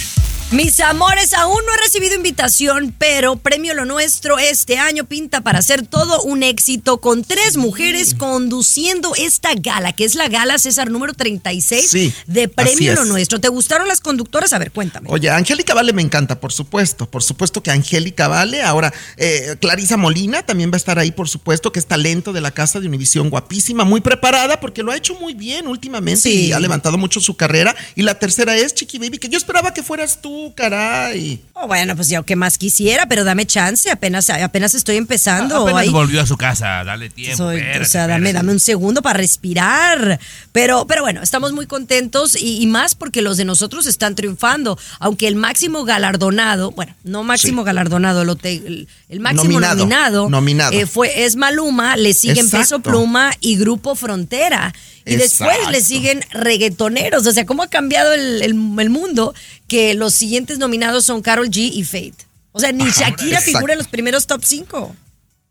Mis amores, aún no he recibido invitación, pero Premio Lo Nuestro este año pinta para ser todo un éxito con tres mujeres conduciendo esta gala, que es la gala César número 36 Sí, de Premio. Lo Nuestro. ¿Te gustaron las conductoras? A ver, cuéntame. Oye, Angélica Vale me encanta, por supuesto. Por supuesto que Angélica Vale. Ahora, eh, Clarisa Molina también va a estar ahí, por supuesto, que es talento de la casa de Univisión, guapísima, muy preparada, porque lo ha hecho muy bien últimamente Sí. y ha levantado mucho su carrera. Y la tercera es Chiqui Baby, que yo esperaba que fueras tú, caray. Oh, bueno, pues yo qué más quisiera, pero dame chance, apenas, apenas estoy empezando. Apenas ahí. volvió a su casa, dale tiempo. Soy- espérate, o sea, dame, dame un segundo para respirar. Pero, pero bueno, estamos muy contentos y, y más porque los de nosotros están triunfando. Aunque el máximo galardonado, bueno, no máximo galardonado, el, el máximo Nominado, nominado, nominado. eh, fue, es Maluma, le siguen Peso Exacto. Pluma y Grupo Frontera. Y después le siguen reggaetoneros. O sea, ¿cómo ha cambiado el, el- el mundo que los siguientes nominados son Carol G y Fate? O sea, ni Shakira exacto. figura en los primeros top 5.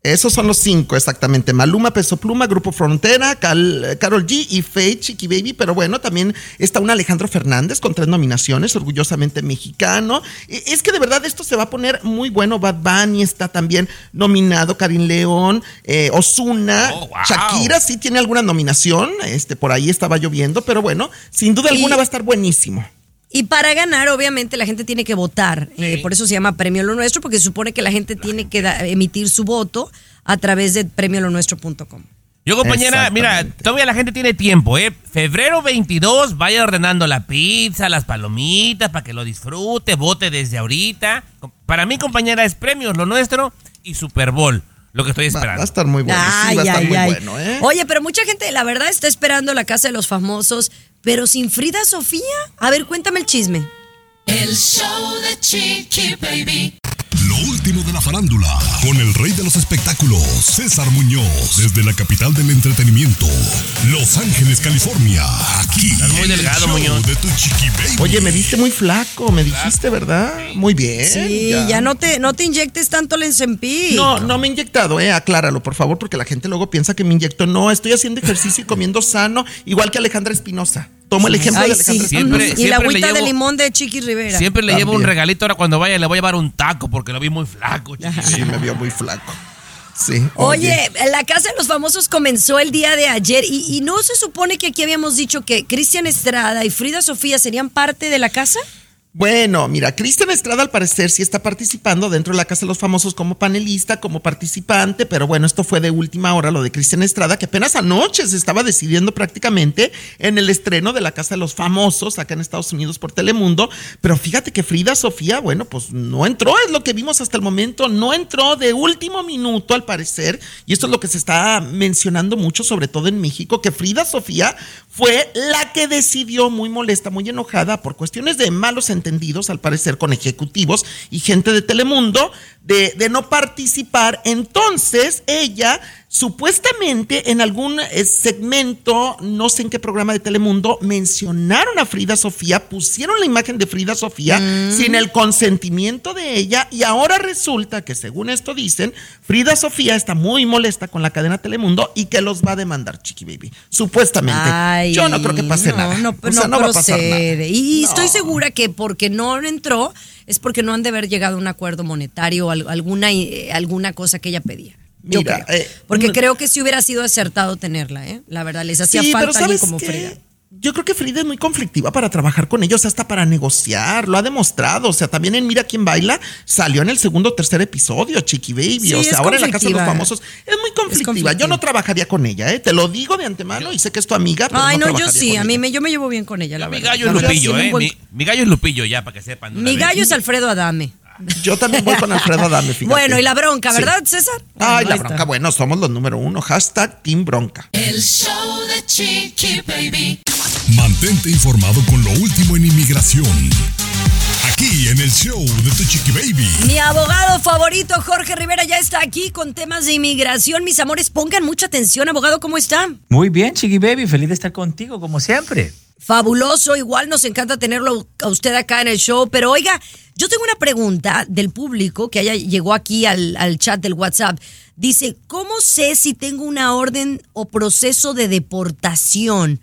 Esos son los cinco, exactamente. Maluma, Peso Pluma, Grupo Frontera, Cal- Carol G y Faith, Chiqui Baby. Pero bueno, también está un Alejandro Fernández con tres nominaciones, orgullosamente mexicano. E- Es que de verdad esto se va a poner muy bueno. Bad Bunny está también nominado, Karim León, eh, Osuna, Oh, wow. Shakira sí tiene alguna nominación. Este, por ahí estaba lloviendo, pero bueno, sin duda Y- alguna va a estar buenísimo. Y para ganar, obviamente, la gente tiene que votar. Eh, por eso se llama Premio Lo Nuestro, porque se supone que la gente tiene que da- emitir su voto a través de premiolonuestro.com. Yo, compañera, mira, todavía la gente tiene tiempo, ¿eh? Febrero 22, vaya ordenando la pizza, las palomitas, para que lo disfrute, vote desde ahorita. Para mí, compañera, es premios lo nuestro y Super Bowl, lo que estoy Va, va a esperando. estar muy bueno. sí, va a estar muy bueno, ¿eh? Oye, pero mucha gente, la verdad, está esperando la casa de los famosos, pero sin Frida Sofía. A ver, cuéntame el chisme. El show de Chiqui Baby. Lo último de la farándula, con el rey de los espectáculos, César Muñoz, desde la capital del entretenimiento, Los Ángeles, California, aquí. Estás muy delgado, Muñoz. de tu chiqui baby. Oye, me viste muy flaco, me dijiste, ¿verdad? Muy bien. Sí, ya, no, te, no te inyectes tanto el Enzempic. No, no me he inyectado, eh, acláralo, por favor, porque la gente luego piensa que me inyecto. No, estoy haciendo ejercicio y comiendo sano, igual que Alejandra Espinosa. Tomo el ejemplo Ay, de sí. Alejandra Siempre- y la agüita de limón de Chiqui Rivera. Siempre le llevo un regalito, ahora cuando vaya le voy a llevar un taco porque lo vi muy flaco. chiquillo. Sí, me vio muy flaco. Sí. Oye, la Casa de los Famosos comenzó el día de ayer y, y no se supone que aquí habíamos dicho que Cristian Estrada y Frida Sofía serían parte de la casa. Bueno, mira, Cristian Estrada al parecer sí está participando dentro de la Casa de los Famosos como panelista, como participante, pero bueno, esto fue de última hora lo de Cristian Estrada, que apenas anoche se estaba decidiendo prácticamente en el estreno de la Casa de los Famosos acá en Estados Unidos por Telemundo, pero fíjate que Frida Sofía, bueno, pues no entró, es lo que vimos hasta el momento, no entró de último minuto al parecer, y esto es lo que se está mencionando mucho, sobre todo en México, que Frida Sofía fue la que decidió muy molesta, muy enojada por cuestiones de malos entendidos, al parecer, con ejecutivos y gente de Telemundo, de, de no participar. Entonces, ella supuestamente en algún eh, segmento, no sé en qué programa de Telemundo, mencionaron a Frida Sofía, pusieron la imagen de Frida Sofía sin el consentimiento de ella y ahora resulta que según esto dicen, Frida Sofía está muy molesta con la cadena Telemundo y que los va a demandar, Chiqui Baby. Supuestamente. Ay, Yo no creo que pase no, nada. No, O sea, no va a pasar nada. procede. Y No. estoy segura que porque no entró es porque no han de haber llegado a un acuerdo monetario alguna, eh, alguna cosa que ella pedía. Yo Mira, creo. eh, porque no- creo que sí hubiera sido acertado tenerla, ¿eh? La verdad, les hacía Sí, pero falta alguien ¿sabes como qué? Frida. Yo creo que Frida es muy conflictiva para trabajar con ellos, hasta para negociar, lo ha demostrado. O sea, también en Mira quién baila salió en el segundo o tercer episodio, Chiqui Baby. Sí, o sea, ahora en la casa de los famosos es muy conflictiva. conflictiva. Yo no trabajaría con ella, ¿eh? Te lo digo de antemano y sé que es tu amiga. Pero Ay, no, yo sí, a mí me, yo me llevo bien con ella, la Mi verdad. gallo es Lupillo, ¿eh? buen- Mi, mi gallo es Lupillo, ya, para que sepan. Mi vez. gallo es Alfredo Adame. Yo también voy con Alfredo Adame, fíjate. Bueno, y la bronca, Sí. ¿verdad, César? Ay, la bronca, bueno, somos los número uno. Hashtag Team Bronca. El show de Chiqui Baby. Mantente informado con lo último en inmigración. Aquí en el show de tu chiqui baby. Mi abogado favorito, Jorge Rivera, ya está aquí con temas de inmigración. Mis amores, pongan mucha atención, abogado, ¿cómo está? Muy bien, Chiqui Baby, feliz de estar contigo como siempre. Fabuloso, igual nos encanta tenerlo a usted acá en el show, pero oiga, yo tengo una pregunta del público que haya, llegó aquí al, chat del WhatsApp. Dice, ¿cómo sé si tengo una orden o proceso de deportación?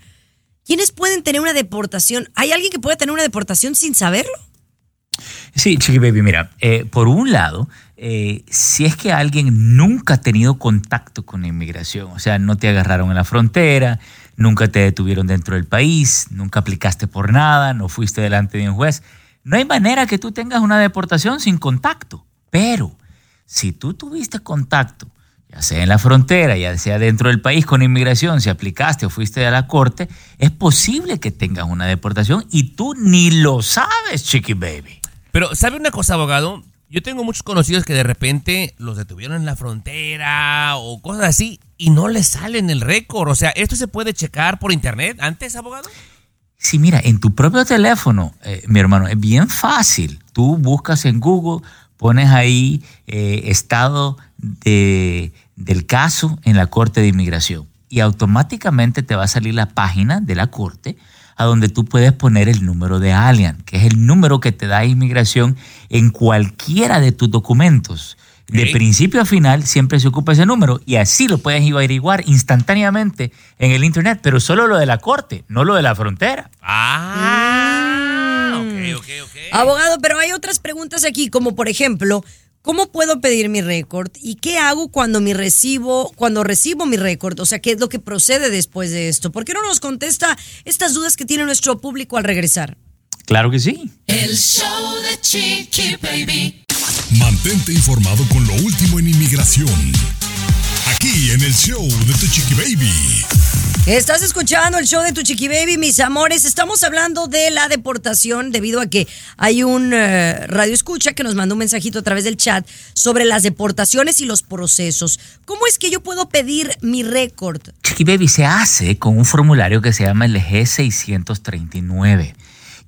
¿Quiénes pueden tener una deportación? ¿Hay alguien que puede tener una deportación sin saberlo? Sí, Chiqui Baby, mira, eh, por un lado, eh, si es que alguien nunca ha tenido contacto con la inmigración, o sea, no te agarraron en la frontera, nunca te detuvieron dentro del país, nunca aplicaste por nada, no fuiste delante de un juez, no hay manera que tú tengas una deportación sin contacto. Pero si tú tuviste contacto, ya sea en la frontera, ya sea dentro del país con inmigración, si aplicaste o fuiste a la corte, es posible que tengas una deportación y tú ni lo sabes, Chiqui Baby. Pero, ¿sabe una cosa, abogado? Yo tengo muchos conocidos que de repente los detuvieron en la frontera o cosas así y no les salen el récord. O sea, ¿esto se puede checar por internet antes, abogado? Sí, mira, en tu propio teléfono, eh, mi hermano, es bien fácil. Tú buscas en Google, pones ahí eh, estado de, del caso en la Corte de Inmigración y automáticamente te va a salir la página de la Corte a donde tú puedes poner el número de alien, que es el número que te da inmigración en cualquiera de tus documentos. De principio a final siempre se ocupa ese número y así lo puedes averiguar instantáneamente en el internet, pero solo lo de la corte, no lo de la frontera. Ah, Mm. ok, ok, ok. Abogado, pero hay otras preguntas aquí, como por ejemplo, ¿cómo puedo pedir mi récord? ¿Y qué hago cuando mi recibo, cuando recibo mi récord? O sea, ¿qué es lo que procede después de esto? ¿Por qué no nos contesta estas dudas que tiene nuestro público al regresar? Claro que sí. El show de Chiqui Baby. Mantente informado con lo último en inmigración. Aquí en el show de Tu Chiqui Baby. Estás escuchando el show de Tu Chiqui Baby, mis amores. Estamos hablando de la deportación debido a que hay un eh, radio escucha que nos mandó un mensajito a través del chat sobre las deportaciones y los procesos. ¿Cómo es que yo puedo pedir mi récord? Chiqui Baby se hace con un formulario que se llama el G639.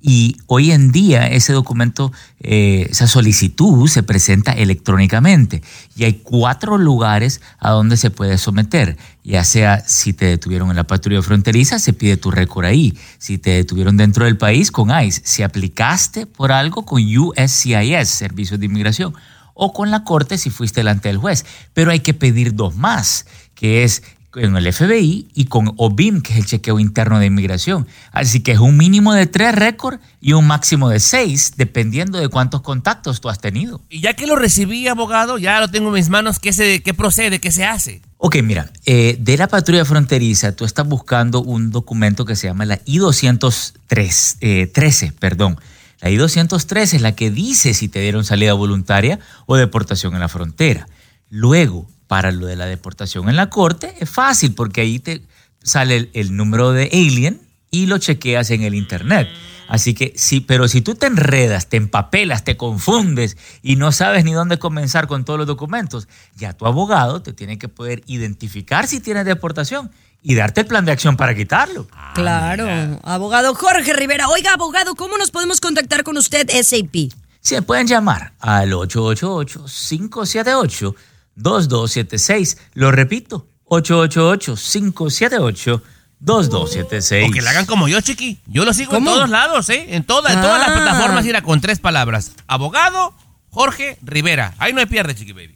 Y hoy en día ese documento, eh, esa solicitud se presenta electrónicamente. Y hay cuatro lugares a donde se puede someter. Ya sea si te detuvieron en la patrulla fronteriza, se pide tu récord ahí. Si te detuvieron dentro del país, con ICE. Si aplicaste por algo, con USCIS, Servicios de Inmigración. O con la corte si fuiste delante del juez. Pero hay que pedir dos más, que es con el FBI y con OBIM, que es el chequeo interno de inmigración. Así que es un mínimo de tres récords y un máximo de seis, dependiendo de cuántos contactos tú has tenido. Y ya que lo recibí, abogado, ya lo tengo en mis manos, ¿qué, se, qué procede? ¿Qué se hace? Ok, mira, eh, de la patrulla fronteriza tú estás buscando un documento que se llama la I-213, eh, 13, perdón. La I-213 es la que dice si te dieron salida voluntaria o deportación en la frontera. Luego, para lo de la deportación en la corte, es fácil porque ahí te sale el, el número de alien y lo chequeas en el internet. Así que sí, pero si tú te enredas, te empapelas, te confundes y no sabes ni dónde comenzar con todos los documentos, ya tu abogado te tiene que poder identificar si tienes deportación y darte el plan de acción para quitarlo. Claro, abogado Jorge Rivera. Oiga, abogado, ¿cómo nos podemos contactar con usted, SAP? Se pueden llamar al 888-578-2276. Lo repito, 888-578-2276. O que la hagan como yo, chiqui. Yo lo sigo ¿Cómo? en todos lados, ¿eh? En, toda- en todas las Ah. plataformas, mira, con tres palabras. Abogado Jorge Rivera. Ahí no hay pierde, chiqui baby.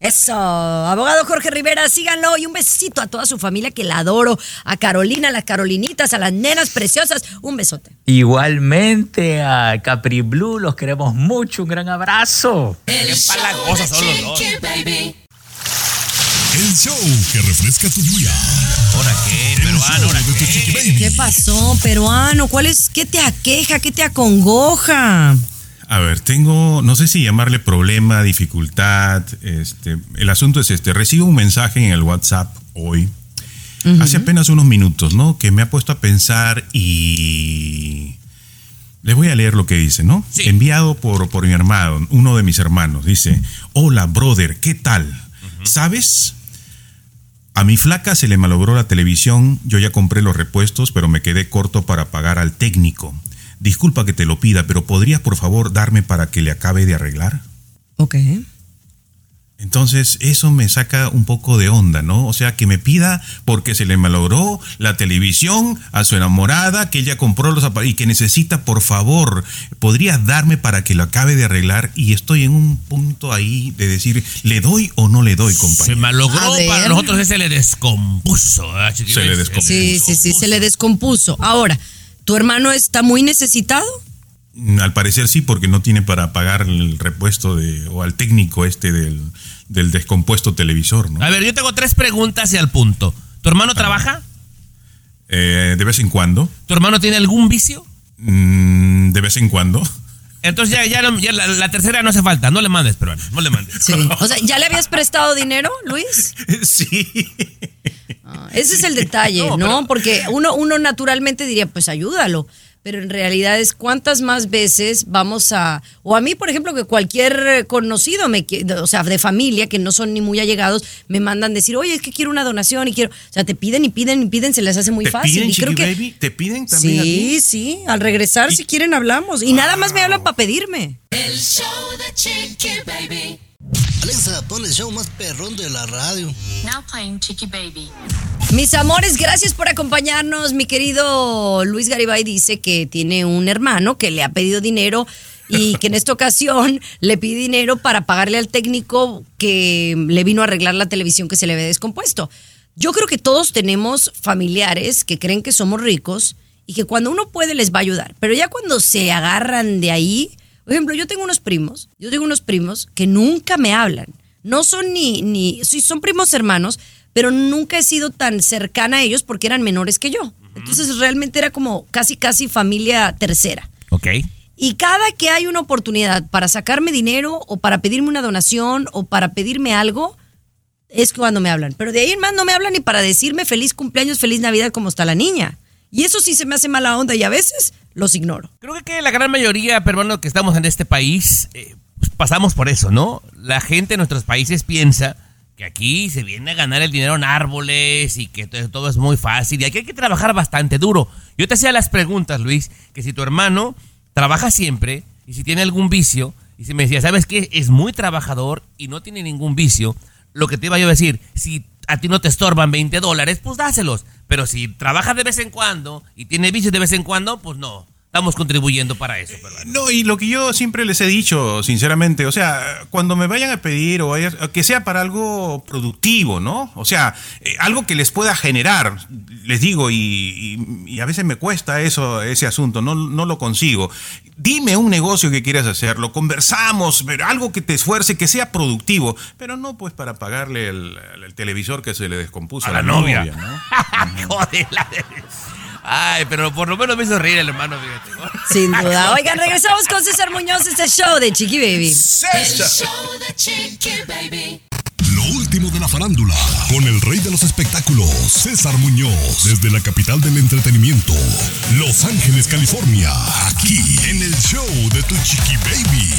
Eso, abogado Jorge Rivera, síganlo y un besito a toda su familia que la adoro, a Carolina, a las Carolinitas, a las nenas preciosas, un besote. Igualmente a Capri Blue, los queremos mucho. Un gran abrazo. El Qué show de son los dos. Chiqui Baby. El show que refresca tu día. ¿Ahora qué? El Peruano, ¿ahora qué? Baby. ¿Qué pasó, peruano? ¿Cuál es? ¿Qué te aqueja? ¿Qué te acongoja? A ver, tengo, no sé si llamarle problema, dificultad. Este, el asunto es este. Recibo un mensaje en el WhatsApp hoy, hace apenas unos minutos, ¿no? Que me ha puesto a pensar y les voy a leer lo que dice, ¿no? Sí. Enviado por, por mi hermano, uno de mis hermanos. Dice, hola, brother, ¿qué tal? ¿Sabes? A mi flaca se le malogró la televisión, yo ya compré los repuestos, pero me quedé corto para pagar al técnico. Disculpa que te lo pida, pero ¿podrías por favor darme para que le acabe de arreglar? Ok. Entonces, eso me saca un poco de onda, ¿no? O sea, que me pida porque se le malogró la televisión a su enamorada, que ella compró los aparatos y que necesita, por favor, ¿podrías darme para que lo acabe de arreglar? Y estoy en un punto ahí de decir, ¿le doy o no le doy, Se compañero? malogró, A ver. para nosotros ese le descompuso. ¿verdad, chiqui Se le descompuso. Sí, sí, sí, se le descompuso. Ahora, ¿tu hermano está muy necesitado? Mm, Al parecer sí, porque no tiene para pagar el repuesto de, o al técnico este del, del descompuesto televisor, ¿no? A ver, yo tengo tres preguntas y al punto. ¿Tu hermano trabaja? Eh, de vez en cuando, ¿Tu hermano tiene algún vicio? mm, de vez en cuando. Entonces ya, ya, no- ya la, la tercera no hace falta. No le mandes, peruano. No le mandes. Sí. O sea, ¿ya le habías prestado dinero, Luis? sí. Ah, ese es el detalle, No, ¿no? pero- Porque uno, uno naturalmente diría, pues ayúdalo. pero en realidad es cuántas más veces vamos a, o a mí, por ejemplo, que cualquier conocido, me, o sea, de familia, que no son ni muy allegados, me mandan decir, oye, es que quiero una donación y quiero, o sea, te piden y piden y piden, se les hace muy ¿Te fácil. piden, y creo que, Baby? ¿Te piden también a ti? Sí, sí, al regresar, si quieren, hablamos. Y nada más me hablan para pedirme. El show de Chiqui Baby. Alexa, pon el show más perrón de la radio. Now playing Chicky Baby. Mis amores, gracias por acompañarnos. Mi querido Luis Garibay dice que tiene un hermano que le ha pedido dinero y que en esta ocasión le pide dinero para pagarle al técnico que le vino a arreglar la televisión que se le había descompuesto. Yo creo que todos tenemos familiares que creen que somos ricos y que cuando uno puede les va a ayudar, pero ya cuando se agarran de ahí, por ejemplo, yo tengo unos primos, yo tengo unos primos que nunca me hablan. No son ni, ni, sí, son primos hermanos, pero nunca he sido tan cercana a ellos porque eran menores que yo. Entonces realmente era como casi, casi familia tercera. Ok. Y cada que hay una oportunidad para sacarme dinero o para pedirme una donación o para pedirme algo, es cuando me hablan. Pero de ahí en más no me hablan ni para decirme feliz cumpleaños, feliz Navidad como está la niña. Y eso sí se me hace mala onda y a veces los ignoro. Creo que- la gran mayoría peruanos que estamos en este país eh, pues, pasamos por eso, ¿no? La gente en nuestros países piensa que aquí se viene a ganar el dinero en árboles y que to- todo es muy fácil y aquí hay que trabajar bastante duro. Yo te hacía las preguntas, Luis, que si tu hermano trabaja siempre y si tiene algún vicio y si me decía, ¿sabes qué? Es muy trabajador y no tiene ningún vicio. Lo que te iba yo a decir, si a ti no te estorban 20 dólares, pues dáselos. Pero si trabaja de vez en cuando y tiene vicios de vez en cuando, pues no. Estamos contribuyendo para eso, peruano. No, y lo que yo siempre les he dicho, sinceramente, o sea, cuando me vayan a pedir o vaya- que sea para algo productivo, ¿no? O sea, eh, algo que les pueda generar, les digo, y, y- y a veces me cuesta eso, ese asunto, no, no lo consigo. Dime un negocio que quieras hacerlo, conversamos, pero algo que te esfuerce, que sea productivo, pero no pues para pagarle el, el televisor que se le descompuso A la novia. Joder, la de- Ay, pero por lo menos me hizo reír el hermano, fíjate. Sin duda. Oigan, regresamos con César Muñoz, este show de Chiqui Baby. El show de Chiqui Baby. Lo último de la farándula, con el rey de los espectáculos, César Muñoz, desde la capital del entretenimiento, Los Ángeles, California, aquí en el show de tu chiqui baby.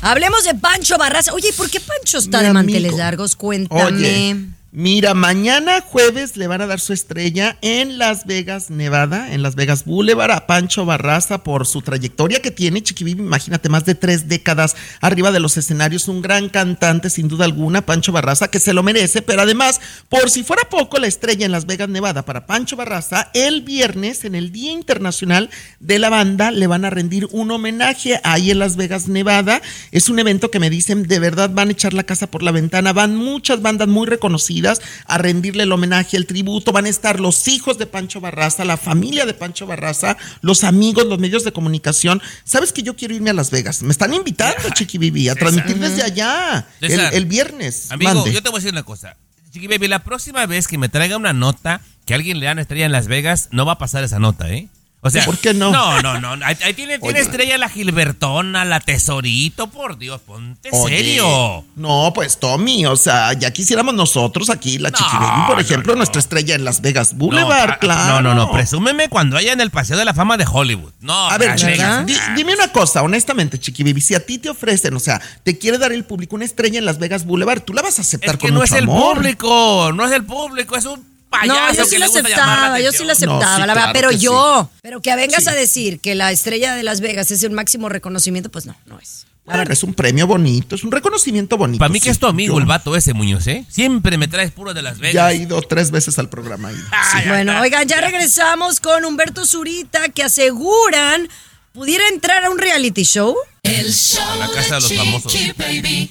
Hablemos de Pancho Barraza. Oye, ¿por qué Pancho está Mi de amigo. manteles largos? Cuéntame. Oye, mira, mañana jueves le van a dar su estrella en Las Vegas, Nevada, en Las Vegas Boulevard, a Pancho Barraza por su trayectoria que tiene, Chiquibibi, imagínate, más de tres décadas arriba de los escenarios, un gran cantante sin duda alguna, Pancho Barraza, que se lo merece, pero además, por si fuera poco, la estrella en Las Vegas, Nevada para Pancho Barraza, el viernes, en el Día Internacional de la Banda, le van a rendir un homenaje ahí en Las Vegas, Nevada. Es un evento que me dicen, de verdad van a echar la casa por la ventana, van muchas bandas muy reconocidas a rendirle el homenaje, el tributo, van a estar los hijos de Pancho Barraza, la familia de Pancho Barraza, los amigos, los medios de comunicación. ¿Sabes que yo quiero irme a Las Vegas? Me están invitando, Chiqui Bibi, a César. transmitir desde allá, el, viernes. Amigo, Mande. yo te voy a decir una cosa. Chiqui Baby, la próxima vez que me traiga una nota que alguien le da una estrella en Las Vegas, no va a pasar esa nota, ¿eh? O sea, ¿Por qué no? No, no, no. Ahí, ahí tiene, tiene estrella la Gilbertona, la Tesorito, por Dios, ponte Oye, serio. No, pues Tommy, o sea, ya quisiéramos nosotros aquí, la No, por no, ejemplo, no. nuestra estrella en Las Vegas Boulevard, no, ah, claro. No, no, no, presúmeme cuando haya en el Paseo de la Fama de Hollywood. No, A ver, Vegas. di- dime una cosa, honestamente, Chiqui Baby, si a ti te ofrecen, o sea, te quiere dar el público una estrella en Las Vegas Boulevard, tú la vas a aceptar Es que con no mucho es el amor. público, no es el público, es un payaso No, yo sí que le gusta aceptaba, yo sí lo aceptaba, No, sí, la verdad, claro pero yo, pero que vengas Sí. a decir que la estrella de Las Vegas es el máximo reconocimiento, pues no, no es. Bueno, es un premio bonito, es un reconocimiento bonito. Para mí que es tu amigo Yo el vato ese, Muñoz, ¿eh? Siempre me traes puro de Las Vegas. Ya he ido tres veces al programa. Bueno, oigan, ya regresamos con Humberto Zurita, que aseguran pudiera entrar a un reality show. El show la casa de los famosos. Chiqui Baby.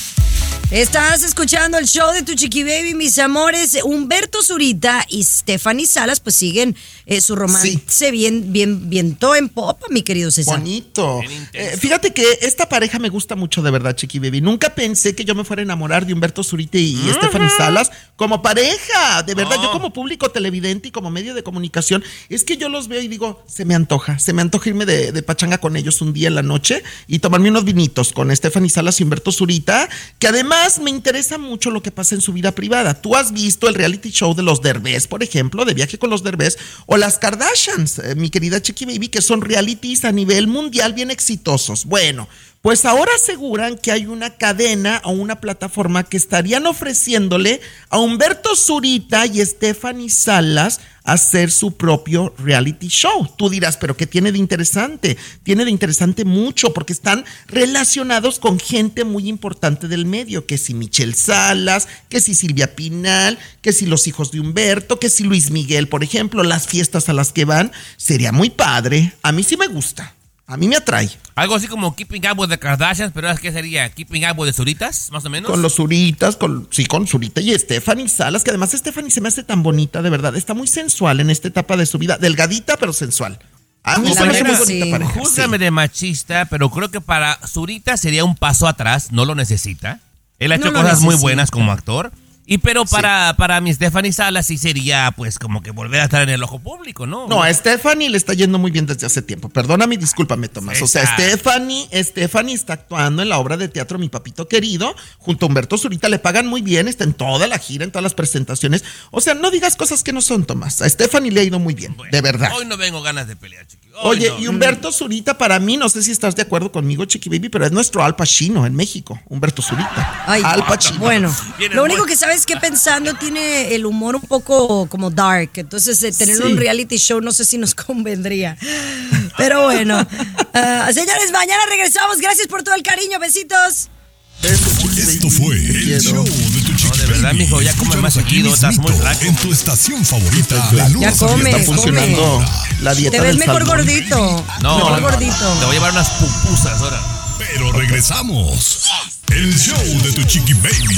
Estás escuchando el show de tu chiqui baby, mis amores. Humberto Zurita y Stephanie Salas, pues siguen eh, su romance bien, bien, viento en popa, mi querido César. Bonito. Eh, fíjate que esta pareja me gusta mucho de verdad, Chiqui Baby. Nunca pensé que yo me fuera a enamorar de Humberto Zurita y Stephanie Salas como pareja. De verdad, yo como público televidente y como medio de comunicación, es que yo los veo y digo, se me antoja, se me antoja irme de, de pachanga con ellos un día en la noche y tomarme unos vinitos con Stephanie Salas y Humberto Zurita, que además me interesa mucho lo que pasa en su vida privada. Tú has visto el reality show de los Derbez, por ejemplo, de viaje con los Derbez, o las Kardashians, eh, mi querida Chiqui Baby, que son realities a nivel mundial bien exitosos. Bueno, pues ahora aseguran que hay una cadena o una plataforma que estarían ofreciéndole a Humberto Zurita y Stephanie Salas hacer su propio reality show. Tú dirás, pero ¿qué tiene de interesante? Tiene de interesante mucho porque están relacionados con gente muy importante del medio, que si Michelle Salas, que si Silvia Pinal, que si los hijos de Humberto, que si Luis Miguel, por ejemplo, las fiestas a las que van. Sería muy padre. A mí sí me gusta. A mí me atrae. Algo así como Keeping Up with the Kardashians, pero ¿qué sería? ¿Keeping Up with the Zuritas, más o menos? Con los Zuritas, con, sí, con Zurita y Stephanie Salas, que además Stephanie se me hace tan bonita, de verdad. Está muy sensual en esta etapa de su vida. Delgadita, pero sensual. A mí se me hace muy bonita pareja. Júzgame de machista, pero creo que para Zurita sería un paso atrás, no lo necesita. Él ha hecho No cosas muy buenas como actor. Y pero para, para mi Stephanie Salas sí sería pues como que volver a estar en el ojo público, ¿no? No, a Stephanie le está yendo muy bien desde hace tiempo. Perdóname, discúlpame, Tomás. O sea. Stephanie, Stephanie está actuando en la obra de teatro Mi Papito Querido, junto a Humberto Zurita. Le pagan muy bien, está en toda la gira, en todas las presentaciones. O sea, no digas cosas que no son, Tomás. A Stephanie le ha ido muy bien, de verdad. Hoy no vengo ganas de pelear, chiqui. Hoy Oye, no. y Humberto Zurita, para mí, no sé si estás de acuerdo conmigo, Chiqui Baby, pero es nuestro Al Pacino en México, Humberto Zurita. Ay, Al Pacino. Bueno, lo único que sabes que pensando tiene el humor un poco como dark, entonces eh, tener Sí. un reality show no sé si nos convendría. Pero bueno, Ah, señores, mañana regresamos. Gracias por todo el cariño, besitos. Esto fue el show de tu chiqui de verdad, mijo, ya come más aquí estás muy flaco. En tu estación favorita. de Ya lunes a come. Está funcionando la dieta Te ves del mejor salmón. gordito. No, mejor no, no, gordito. Te voy a llevar unas pupusas ahora. Pero regresamos. El show de tu chiqui baby.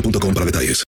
boostmobile.com para detalles.